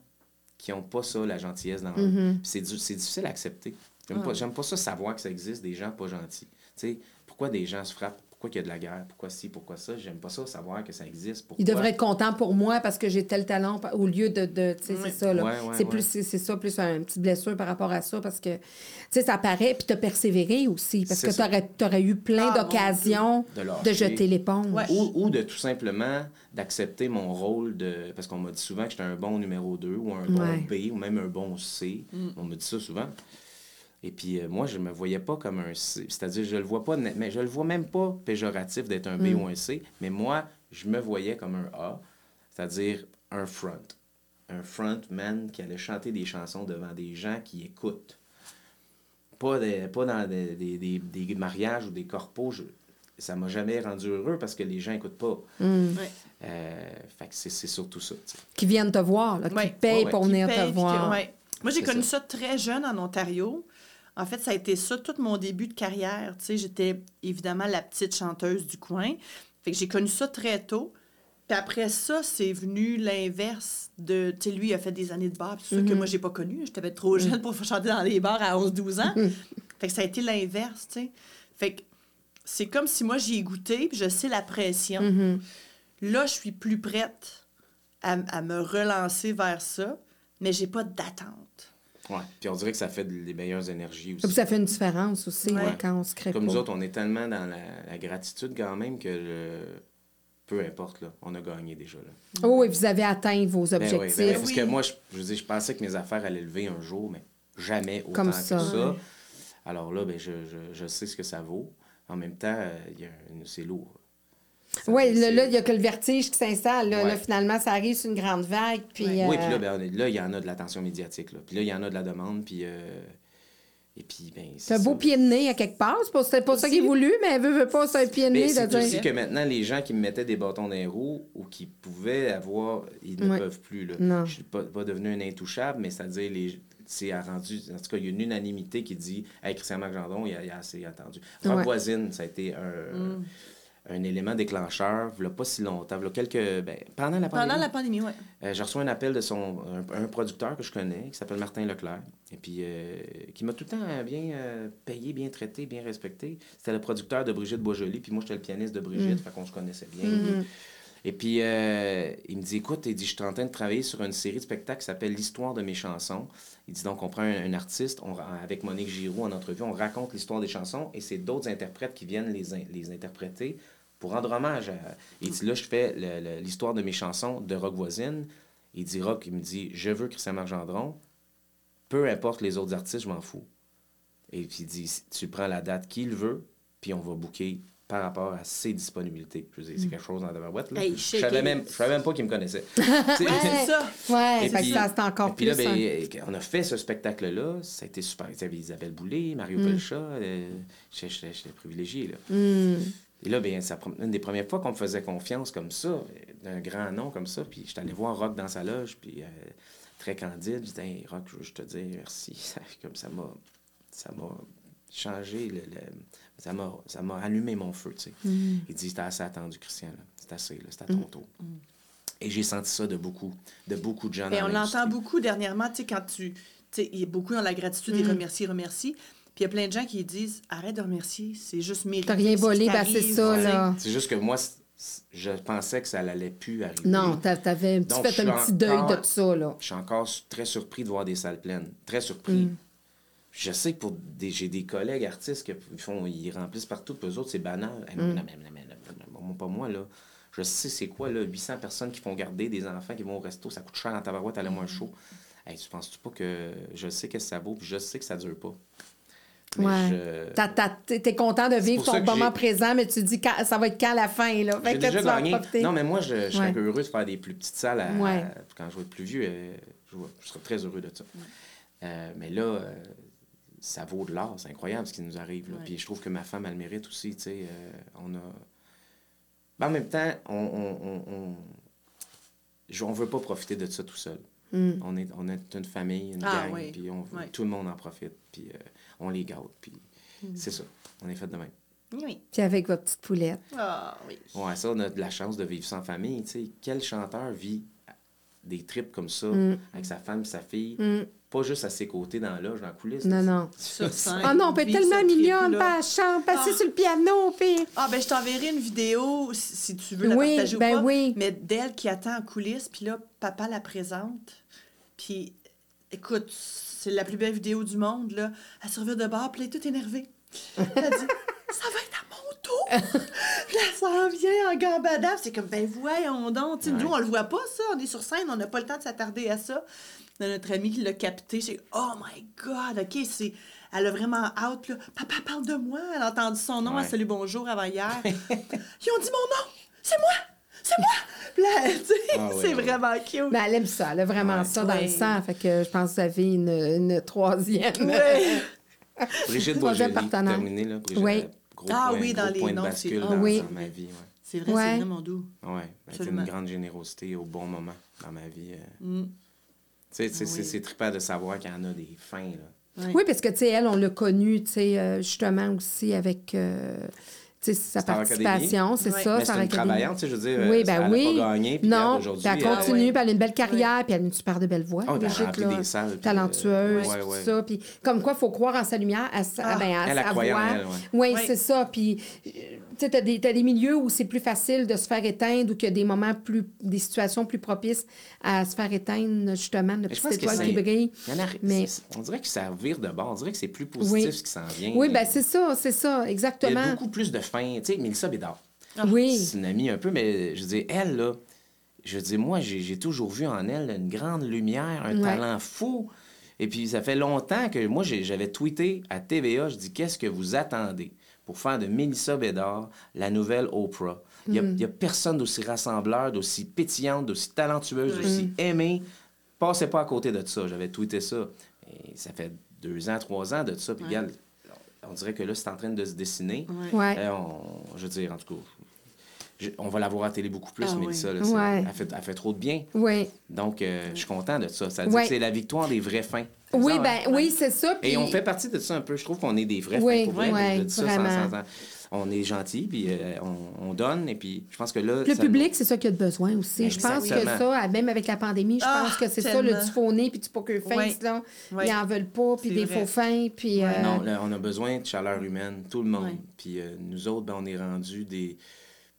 S3: qui ont pas ça, la gentillesse dans eux,
S1: Mhm.
S3: c'est difficile à accepter. J'aime pas, j'aime pas ça savoir que ça existe des gens pas gentils. Tu sais, pourquoi des gens se frappent? Pourquoi qu'il y a de la guerre? Pourquoi ci? Pourquoi ça? J'aime pas ça savoir que ça existe. Pourquoi?
S1: Il devrait être content pour moi parce que j'ai tel talent au lieu de. c'est ça, là.
S3: Ouais, ouais,
S1: c'est
S3: ouais.
S1: plus c'est c'est ça, plus un petite blessure par rapport à ça parce que, tu sais, ça paraît. Puis t'as persévéré aussi parce
S3: C'est
S1: que t'aurais aurais eu plein
S2: Ah,
S1: d'occasions
S3: De
S1: jeter l'éponge.
S2: Ouais.
S3: Ou, ou de tout simplement d'accepter mon rôle de. Parce qu'on m'a dit souvent que j'étais un bon numéro 2 ou un bon
S1: Ouais.
S3: B ou même un bon C.
S2: Mm.
S3: On me dit ça souvent. Et puis euh, moi, je me voyais pas comme un C. C'est-à-dire, je le vois pas, mais je le vois même pas péjoratif d'être un B
S1: Mm.
S3: ou un C. Mais moi, je me voyais comme un A, c'est-à-dire un front. Un frontman qui allait chanter des chansons devant des gens qui écoutent. Pas, des- pas dans des, des- des- des mariages ou des corpos. Je, ça m'a jamais rendu heureux parce que les gens n'écoutent pas.
S1: Mm.
S2: Ouais.
S3: Euh, fait que c'est c'est surtout ça.
S1: Qui viennent te voir, là, qui
S2: Ouais.
S1: payent
S3: Ouais,
S1: pour
S2: Qui
S1: venir
S2: paye,
S1: te voir.
S2: ouais. Moi, j'ai connu
S3: ça.
S2: ça. très jeune en Ontario. En fait, ça a été ça tout mon début de carrière. Tu sais, j'étais évidemment la petite chanteuse du coin. Fait que j'ai connu ça très tôt. Puis après ça, c'est venu l'inverse de... Tu sais, lui, il a fait des années de bar. C'est ça que moi, j'ai pas connu. J'étais trop jeune pour chanter dans les bars à 11-12 ans. fait que ça a été l'inverse, tu sais. Fait que c'est comme si moi, j'y ai goûté, puis je sais la pression.
S1: Mhm.
S2: Là, je suis plus prête à, à me relancer vers ça, mais j'ai pas d'attente.
S3: Ouais. Puis on dirait que ça fait des meilleures énergies
S1: Puis
S3: aussi.
S1: ça fait une différence aussi
S2: Ouais.
S1: quand on se crée
S3: Comme
S1: pas.
S3: nous autres, on est tellement dans la, la gratitude quand même que le- peu importe, là, on a gagné déjà. Là.
S1: Oh, et vous avez atteint vos
S3: Ben oui,
S1: objectifs.
S3: ben oui, parce
S2: Oui.
S3: que moi, je, dire, je pensais que mes affaires allaient lever un jour, mais jamais autant
S1: Comme
S3: que
S1: ça.
S3: ça.
S2: Ouais.
S3: Alors là, ben, je, je, je sais ce que ça vaut. En même temps, euh, c'est lourd.
S1: Oui,
S3: c'est-
S1: là, il y a que le vertige qui s'installe. Là,
S3: Ouais.
S1: Là, finalement, ça arrive sur une grande vague. Puis,
S2: Ouais.
S3: Oui,
S1: euh,
S3: puis là, ben, là, il y en a de l'attention médiatique. Là. Puis là, il y en a de la demande. Puis, euh, et puis, ben,
S1: c'est un beau
S3: ça.
S1: pied de nez à quelque part. C'est pas, c'est pas ça
S2: Aussi.
S1: qui est voulu, mais elle veut, veut pas, c'est un pied de
S3: Mais
S1: nez de
S3: c'est
S1: dire.
S3: aussi que maintenant, les gens qui me mettaient des bâtons dans les roues ou qui pouvaient avoir, ils ne
S1: Ouais.
S3: peuvent plus. Là.
S1: Non.
S3: Je suis pas, pas devenu un intouchable, mais c'est-à-dire, les, c'est a rendu, en tout cas, il y a une unanimité qui dit Hey, Christian Marc il a, il a assez attendu.
S1: Ouais.
S3: Voisine, ça a été un, un élément déclencheur, il pas si longtemps, quelques. Ben, pendant la pandémie.
S2: Pendant la pandémie, oui.
S3: Euh, j'ai reçu un appel de son un, un producteur que je connais, qui s'appelle Martin Leclerc, et puis euh, qui m'a tout le temps bien euh, payé, bien traité, bien respecté. C'était le producteur de Brigitte Boisjoli, puis moi j'étais le pianiste de Brigitte, fait qu'on se connaissait bien. Et puis il me dit écoute, il dit je suis en train de travailler sur une série de spectacles qui s'appelle l'histoire de mes chansons. Il dit donc on prend un, un artiste, on, avec Monique Giroux en entrevue, on raconte l'histoire des chansons et c'est d'autres interprètes qui viennent les, les interpréter pour rendre hommage à. Il dit là, je fais l'histoire de mes chansons de Rock Voisine. Il dit Rock, il me dit Je veux Christian Marc Gendron. Peu importe les autres artistes, je m'en fous. Et puis il dit Tu prends la date qu'il veut, puis on va booker par rapport à ses disponibilités. Je veux dire, c'est quelque chose dans la boîte. Là.
S2: Hey,
S3: je savais même, je savais même pas qu'il me connaissait.
S2: C'est ça.
S1: Ouais,
S3: et puis-
S1: ça, c'est encore
S3: et puis
S1: plus.
S3: là,
S1: hein.
S3: ben, on a fait ce spectacle-là. Ça a été super. Il y avait Isabelle Boulay, Mario
S1: Mm.
S3: Pelcha. euh, J'étais privilégié. Là.
S1: Hmm.
S3: Et là, bien, ça, une des premières fois qu'on me faisait confiance comme ça, d'un grand nom comme ça. Puis j'étais allé voir Rock dans sa loge, puis euh, très candide. Je disais, hey, Rock, je veux juste te dire merci. comme ça m'a, ça m'a changé, le, le- ça, m'a, ça m'a allumé mon feu. tu sais.
S1: Hmm.
S3: Il dit, c'était assez attendu, Christian. là. C'est assez, là, c'est à ton tour. Et j'ai senti ça de beaucoup, de beaucoup de gens
S2: Et
S3: dans
S2: on l'entend beaucoup dernièrement, tu sais, quand tu. Il y a beaucoup dans la gratitude
S1: Mm.
S2: et remercie, remercie. Puis il y a plein de gens qui disent arrête de remercier, c'est juste mérité.
S1: T'as rien volé, ben c'est ça, là.
S3: C'est juste que moi, je pensais que ça n'allait plus arriver.
S1: Non, t'a- t'avais un petit,
S3: Donc,
S1: fait un petit deuil
S3: encore-
S1: de ça, là.
S3: Je suis encore très surpris de voir des salles pleines. Très surpris.
S1: Mm.
S3: Je sais que pour des, j'ai des collègues artistes qui font, ils remplissent partout, puis eux autres, c'est banal. Eh, non,
S1: Mm.
S3: non, pas moi, là. Je sais c'est quoi, là, 800 personnes qui font garder des enfants qui vont au resto, ça coûte cher en tabarouette, aller
S1: Mm.
S3: moins chaud. Hey, tu penses-tu pas que je sais qu'est-ce que ça vaut, puis je sais que ça dure pas?
S1: Ouais.
S3: je-
S1: T'es content de vivre ton moment présent, mais tu dis quand- ça va être quand la fin, là? Fait que
S3: déjà
S1: tu
S3: gagné. Non, mais moi, je, je serais
S1: Ouais.
S3: heureux de faire des plus petites salles à-
S1: Ouais.
S3: à- quand je vais être plus vieux. euh, je, serais très heureux de ça. Euh, mais là, euh, ça vaut de l'or. C'est incroyable ce qui nous arrive. là. Puis je trouve que ma femme, elle le mérite aussi. euh, on a... Ben, en même temps, on on, on, on... je- on veut pas profiter de ça tout seul.
S1: Mm.
S3: On, est, on est une famille, une
S2: Ah,
S3: gang,
S2: oui.
S3: puis on veut- tout le monde en profite, puis on les gâte, puis
S2: Mm.
S3: c'est ça. On est fait de même.
S2: Oui.
S1: Puis avec votre petite poulette.
S2: Ah oui.
S3: Ouais, ça, on a de la chance de vivre sans famille. Tu sais, quel chanteur vit des trips comme ça
S1: Mm.
S3: avec sa femme, sa fille,
S1: Mm.
S3: pas juste à ses côtés dans la loge, dans la coulisse.
S1: Non, non.
S2: Sur scène.
S1: Ah non, on peut être tellement mignonne, pas chante, passer
S2: Ah.
S1: sur le piano, puis...
S2: Ah, ben je t'enverrai une vidéo si, si tu veux la
S1: Oui,
S2: partager
S1: ben
S2: ou pas.
S1: oui.
S2: Mais d'elle qui attend en coulisses, puis là, papa la présente. Puis, écoute, c'est la plus belle vidéo du monde, là. Elle se revient de bord, puis elle est toute énervée. Elle dit Ça va être à mon tour Puis elle s'en vient en gambadant. C'est comme Ben voyons donc. Tu sais, Nous,
S3: Ouais.
S2: on le voit pas, ça. On est sur scène, on n'a pas le temps de s'attarder à ça. Notre ami qui l'a capté, c'est Oh my God, OK, c'est. Elle a vraiment hâte, là. Papa parle de moi. Elle a entendu son nom
S3: Ouais.
S2: à Salut Bonjour avant hier. Ils ont dit mon nom. C'est moi. C'est moi.
S3: Ah oui,
S2: c'est
S3: oui.
S2: vraiment cute.
S1: Ben, elle aime ça, elle a vraiment
S3: Ouais.
S1: ça dans le sang, fait que je pense que vous avez une, une troisième.
S2: Ouais.
S3: Brigitte
S1: Troisième
S3: Boisjoli,
S1: partenaire.
S3: terminé, là. Brigitte,
S1: Oui.
S3: euh, Gros
S2: Ah
S3: point,
S2: oui, dans
S3: gros
S2: les noms,
S3: bascule
S2: c'est-
S3: dans,
S1: ah oui.
S3: dans ma vie. Ouais.
S2: C'est vrai,
S1: Ouais.
S2: c'est vraiment doux.
S3: Ouais, ben, c'est une grande générosité au bon moment dans ma vie. euh.
S2: Mm.
S3: Tu sais, c'est-
S2: Ah
S3: c'est
S2: oui.
S3: c'est trippant de savoir qu'il y en a des fins, là.
S1: Oui, parce que, tu sais, elle, on l'a connue, tu sais, euh, justement aussi avec, euh, sa participation, c'est
S2: Ouais.
S1: ça,
S3: Mais c'est une travaillante, tu sais, je veux dire,
S1: Oui,
S3: euh,
S1: ben
S3: elle
S1: oui.
S3: a pas gagné, puis
S1: Non, elle
S3: elle-
S1: continue,
S2: Ah ouais.
S1: puis elle a une belle carrière, puis elle a une super de belle voix,
S3: elle
S1: Brigitte,
S3: remplit
S1: là.
S3: des salles, puis,
S1: talentueuse,
S3: euh,
S1: puis
S3: ouais,
S1: tout
S3: ouais.
S1: ça. Puis comme quoi, il faut croire en sa lumière, à sa,
S2: Ah.
S1: ben, à
S3: Elle a
S1: sa
S3: croyé en
S1: voix.
S3: elle, ouais.
S1: Oui,
S2: Ouais.
S1: c'est ça. Puis, euh, tu sais, t'as des, t'as des milieux où c'est plus facile de se faire éteindre ou qu'il y a des moments plus, des situations plus propices à se faire éteindre, justement, le
S3: je
S1: petit
S3: pense que
S1: étoile
S3: c'est-
S1: qui brille.
S3: Il y en a-
S1: Mais-
S3: On dirait que ça vire de bord. On dirait que c'est plus positif
S1: Oui.
S3: ce qui s'en vient.
S1: Oui, ben c'est ça, c'est ça,
S3: Il y
S1: exactement.
S3: a beaucoup plus de fins. Tu sais, Mélissa Bédard,
S1: Oui.
S3: c'est une amie un peu, mais je veux dire, elle, là, je veux dire, moi, j'ai toujours vu en elle une grande lumière, un
S1: Ouais.
S3: talent fou. Et puis, ça fait longtemps que moi, j'avais tweeté à TVA, je dis, qu'est-ce que vous attendez? Pour faire de Mélissa Bédard la nouvelle Oprah? Il n'y a,
S1: Mm.
S3: a personne d'aussi rassembleur, d'aussi pétillante, d'aussi talentueuse, d'aussi aimée. Passez pas à côté de ça. J'avais tweeté ça. Et ça fait deux ans, trois ans de ça. Puis,
S2: Ouais.
S3: regarde, on dirait que là, c'est en train de se dessiner.
S2: Ouais.
S3: Euh, on- je veux dire, en tout cas, je- on va la voir à la télé beaucoup plus,
S2: Ah
S3: Mélissa.
S2: oui.
S3: là,
S1: Ouais.
S3: elle, fait, elle fait trop de bien.
S1: Oui.
S3: Donc, euh, je suis content de ça. Ça dit
S1: Ouais.
S3: que c'est la victoire des vraies fins.
S1: Oui,
S3: ça,
S1: ben
S3: hein?
S1: oui, c'est ça.
S3: Et on fait partie de ça un peu. Je trouve qu'on est des vrais
S1: Oui,
S3: fins. Pour vrai, sans- sans- on est gentils, puis euh, on, on donne. Et puis, je pense que là.
S1: Le public, c'est ça qu'il y a de besoin aussi. Je pense que ça, même avec la pandémie, je
S2: Ah,
S1: pense que c'est ça, le du faux nez puis du poker face,
S2: Ouais.
S1: là. Ils en veulent pas, puis des
S2: vrai.
S1: faux fins, puis... Euh,
S3: Non, là, on a besoin de chaleur humaine, tout le monde. Puis euh, nous autres, ben, on est rendus des,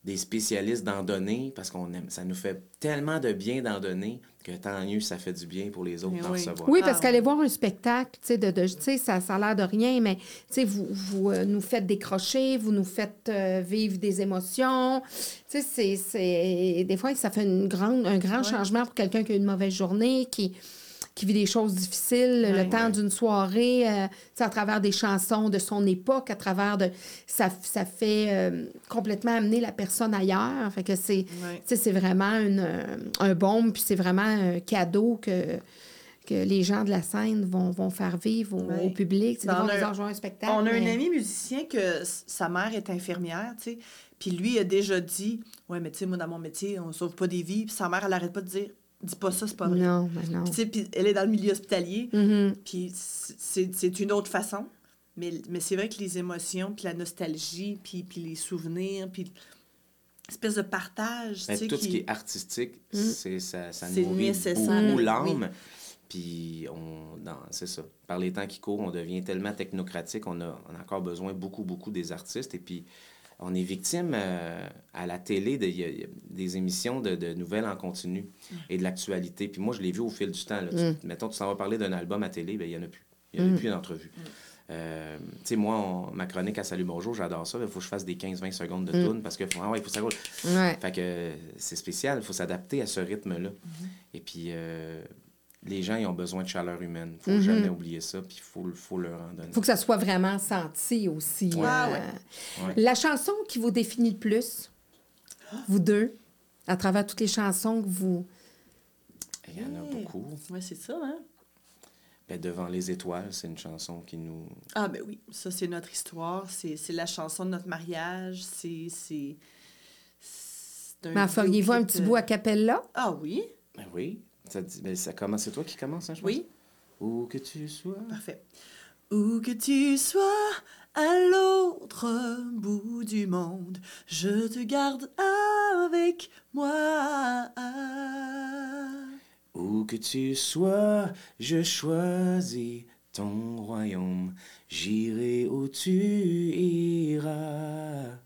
S3: des spécialistes d'en donner parce qu'on aime. Ça nous fait tellement de bien d'en donner que tant mieux, ça fait du bien pour les autres d'en
S2: oui.
S3: recevoir.
S1: Oui,
S2: Ah,
S1: parce
S2: ouais.
S1: qu'aller voir un spectacle, tu sais, de, de, tu sais, ça, ça a l'air de rien, mais tu sais, vous, vous euh, nous faites décrocher, vous nous faites euh, vivre des émotions. Tu sais, c'est- c'est... Des fois, ça fait une grande, un grand
S2: Ouais.
S1: changement pour quelqu'un qui a une mauvaise journée, qui, qui vit des choses difficiles, le temps d'une soirée, euh, à travers des chansons de son époque, à travers de... Ça, ça fait euh, complètement amener la personne ailleurs. Fait que c'est... Vraiment une, euh, un baume, puis c'est vraiment un cadeau que, que les gens de la scène vont, vont faire vivre au, public. C'est
S2: Ben,
S1: des
S2: on a-
S1: un spectacle.
S2: On a un ami musicien que sa mère est infirmière, tu sais. Puis lui a déjà dit Ouais, mais tu sais, moi, dans mon métier, on sauve pas des vies. Puis sa mère, elle arrête pas de dire Dis pas ça, c'est pas vrai.
S1: Non, mais non.
S2: Puis, elle est dans le milieu hospitalier.
S1: Mhm.
S2: Puis c'est c'est une autre façon. Mais, mais c'est vrai que les émotions, puis la nostalgie, puis, puis les souvenirs, puis l'espèce de partage,
S3: Ben, tout ce
S2: qui-
S3: est artistique,
S1: Mm.
S3: c'est, ça, ça
S2: C'est
S3: nourrit
S2: nécessaire,
S3: beaucoup
S2: oui.
S3: l'âme. Puis, on, dans- c'est ça. Par les temps qui courent, on devient tellement technocratique, on a, on a encore besoin beaucoup, beaucoup des artistes. Et puis, on est victime euh, à la télé de, il y a- il y a des émissions de, de nouvelles en continu et de l'actualité. Puis moi, je l'ai vu au fil du temps. là. Tu- mettons, tu s'en vas parler d'un album à télé, ben, il n'y en a plus. Il n'y en a plus d'entrevue. Euh, tu sais, moi, on- ma chronique à Salut Bonjour, j'adore ça. Il faut que je fasse des 15-20 secondes de tune parce que ah ouais, il faut ça roule.
S1: Ouais.
S3: Fait que euh, c'est spécial, il faut s'adapter à ce rythme-là. Et puis, euh, les gens, ils ont besoin de chaleur humaine. Il faut jamais oublier ça, puis il faut, faut leur en donner.
S1: faut que ça soit vraiment senti aussi.
S3: Ouais.
S2: Ah
S1: euh,
S2: ouais.
S3: Ouais.
S1: La chanson qui vous définit le plus, vous deux, à travers toutes les chansons que vous...
S3: Il y en a beaucoup.
S2: Oui, c'est ça, hein?
S3: Ben, Devant les étoiles, c'est une chanson qui nous...
S2: Ah, ben oui, ça, c'est notre histoire. C'est c'est la chanson de notre mariage. C'est.
S1: Mais feriez-vous un petit
S2: euh,
S1: bout à capella?
S2: Ah oui,
S3: Ben oui. Ça, dit- ben, ça commence, c'est toi qui commence, hein, je pense?
S2: oui,
S3: Où que tu sois.
S2: parfait. Où que tu sois, à l'autre bout du monde, je te garde avec moi.
S3: Où que tu sois, je choisis ton royaume. J'irai où tu iras.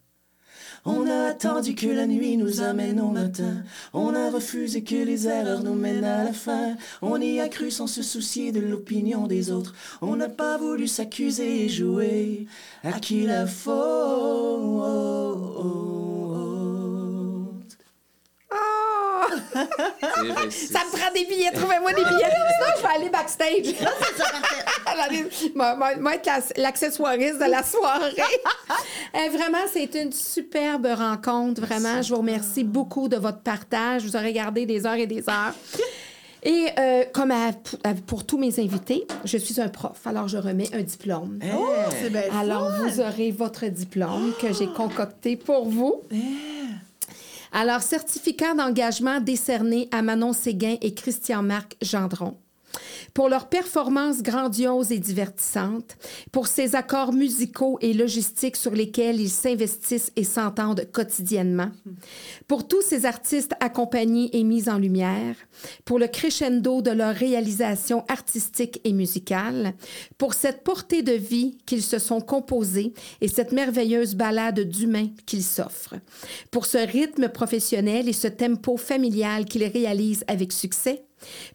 S3: On a attendu que la nuit nous amène au matin. On a refusé que les erreurs nous mènent à la fin. On y a cru sans se soucier de l'opinion des autres. On n'a pas voulu s'accuser et jouer à qui la faute?
S1: Oh! Ça me prend des billets, trouvez-moi des billets. Sinon, je vais aller backstage. Moi, être la- l'accessoiriste de la soirée. Euh, vraiment, c'est une superbe rencontre. Vraiment, je vous remercie beaucoup de votre partage. Je vous aurais gardé des heures et des heures. Et euh, comme à- pour tous mes invités, je suis un prof. Alors, je remets un diplôme.
S2: Oh, c'est bien
S1: Alors,
S2: fun.
S1: vous aurez votre diplôme que j'ai concocté pour vous. Alors, certificat d'engagement décerné à Manon Séguin et Christian-Marc Gendron. Pour leurs performances grandioses et divertissantes, pour ces accords musicaux et logistiques sur lesquels ils s'investissent et s'entendent quotidiennement, pour tous ces artistes accompagnés et mis en lumière, pour le crescendo de leur réalisation artistique et musicale, pour cette portée de vie qu'ils se sont composés et cette merveilleuse balade d'humain qu'ils s'offrent, pour ce rythme professionnel et ce tempo familial qu'ils réalisent avec succès,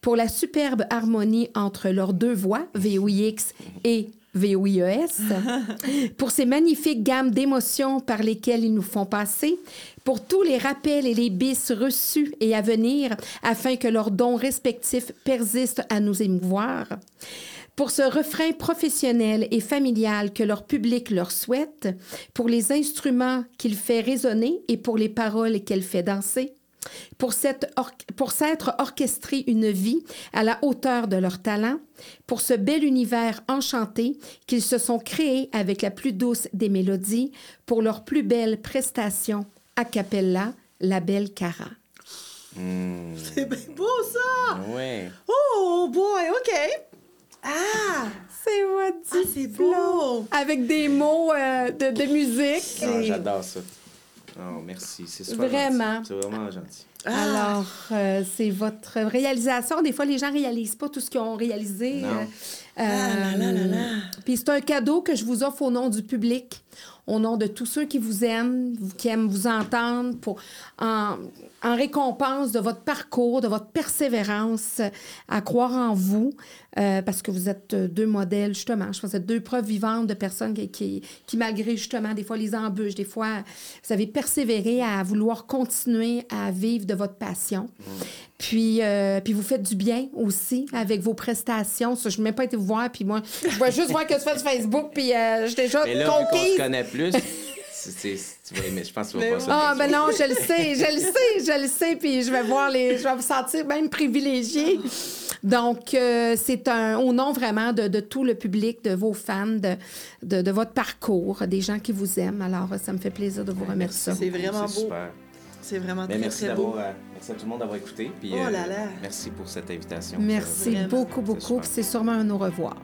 S1: pour la superbe harmonie entre leurs deux voix, VOIX et VOIES, pour ces magnifiques gammes d'émotions par lesquelles ils nous font passer, pour tous les rappels et les bis reçus et à venir afin que leurs dons respectifs persistent à nous émouvoir, pour ce refrain professionnel et familial que leur public leur souhaite, pour les instruments qu'il fait résonner et pour les paroles qu'elle fait danser, pour cette or- pour s'être orchestré une vie à la hauteur de leur talent, pour ce bel univers enchanté qu'ils se sont créés avec la plus douce des mélodies, pour leur plus belle prestation a cappella, la belle Cara.
S3: Hmm,
S2: C'est bien beau, ça!
S3: ouais.
S2: Oh, boy, OK. Ah!
S1: C'est votre
S2: Ah, c'est beau!
S1: Avec des mots euh, de, de musique.
S3: Ah, J'adore ça. Oh, merci. C'est super
S1: Vraiment.
S3: gentil. C'est vraiment gentil.
S2: Ah!
S1: Alors, euh, c'est votre réalisation. Des fois, les gens réalisent pas tout ce qu'ils ont réalisé.
S3: Non.
S1: Euh,
S2: Ah là là là là.
S1: Puis c'est un cadeau que je vous offre au nom du public, au nom de tous ceux qui vous aiment, qui aiment vous entendre, pour, en, en récompense de votre parcours, de votre persévérance à croire en vous, euh, parce que vous êtes euh, deux modèles, justement. Je pense que vous êtes deux preuves vivantes de personnes qui, qui, qui, malgré justement des fois les embûches, des fois, vous avez persévéré à vouloir continuer à vivre de votre passion. Puis, euh, puis vous faites du bien aussi avec vos prestations. Ça, je n'ai même pas été vous voir. Puis moi, je vais juste voir que tu fais sur Facebook. Puis euh, je suis déjà
S3: Mais là, vu se connaît plus, c'est- tu vas aimer. Je pense que tu vas
S2: Mais
S3: pas
S2: oui.
S3: ça.
S1: Ah, ben non, je le sais, je le sais, je le sais. Puis je vais voir les. Je vais me sentir même privilégiée. Donc, euh, c'est un, au nom vraiment de, de tout le public, de vos fans, de, de, de votre parcours, des gens qui vous aiment. Alors, ça me fait plaisir de vous remercier.
S2: C'est vraiment beau.
S3: super.
S2: C'est vraiment très,
S3: merci,
S2: très beau.
S3: d'avoir, euh, merci à tout le monde d'avoir écouté. Puis,
S2: Oh
S3: euh,
S2: là là.
S3: Merci pour cette invitation.
S1: Merci beaucoup, beaucoup. C'est sûrement un au revoir.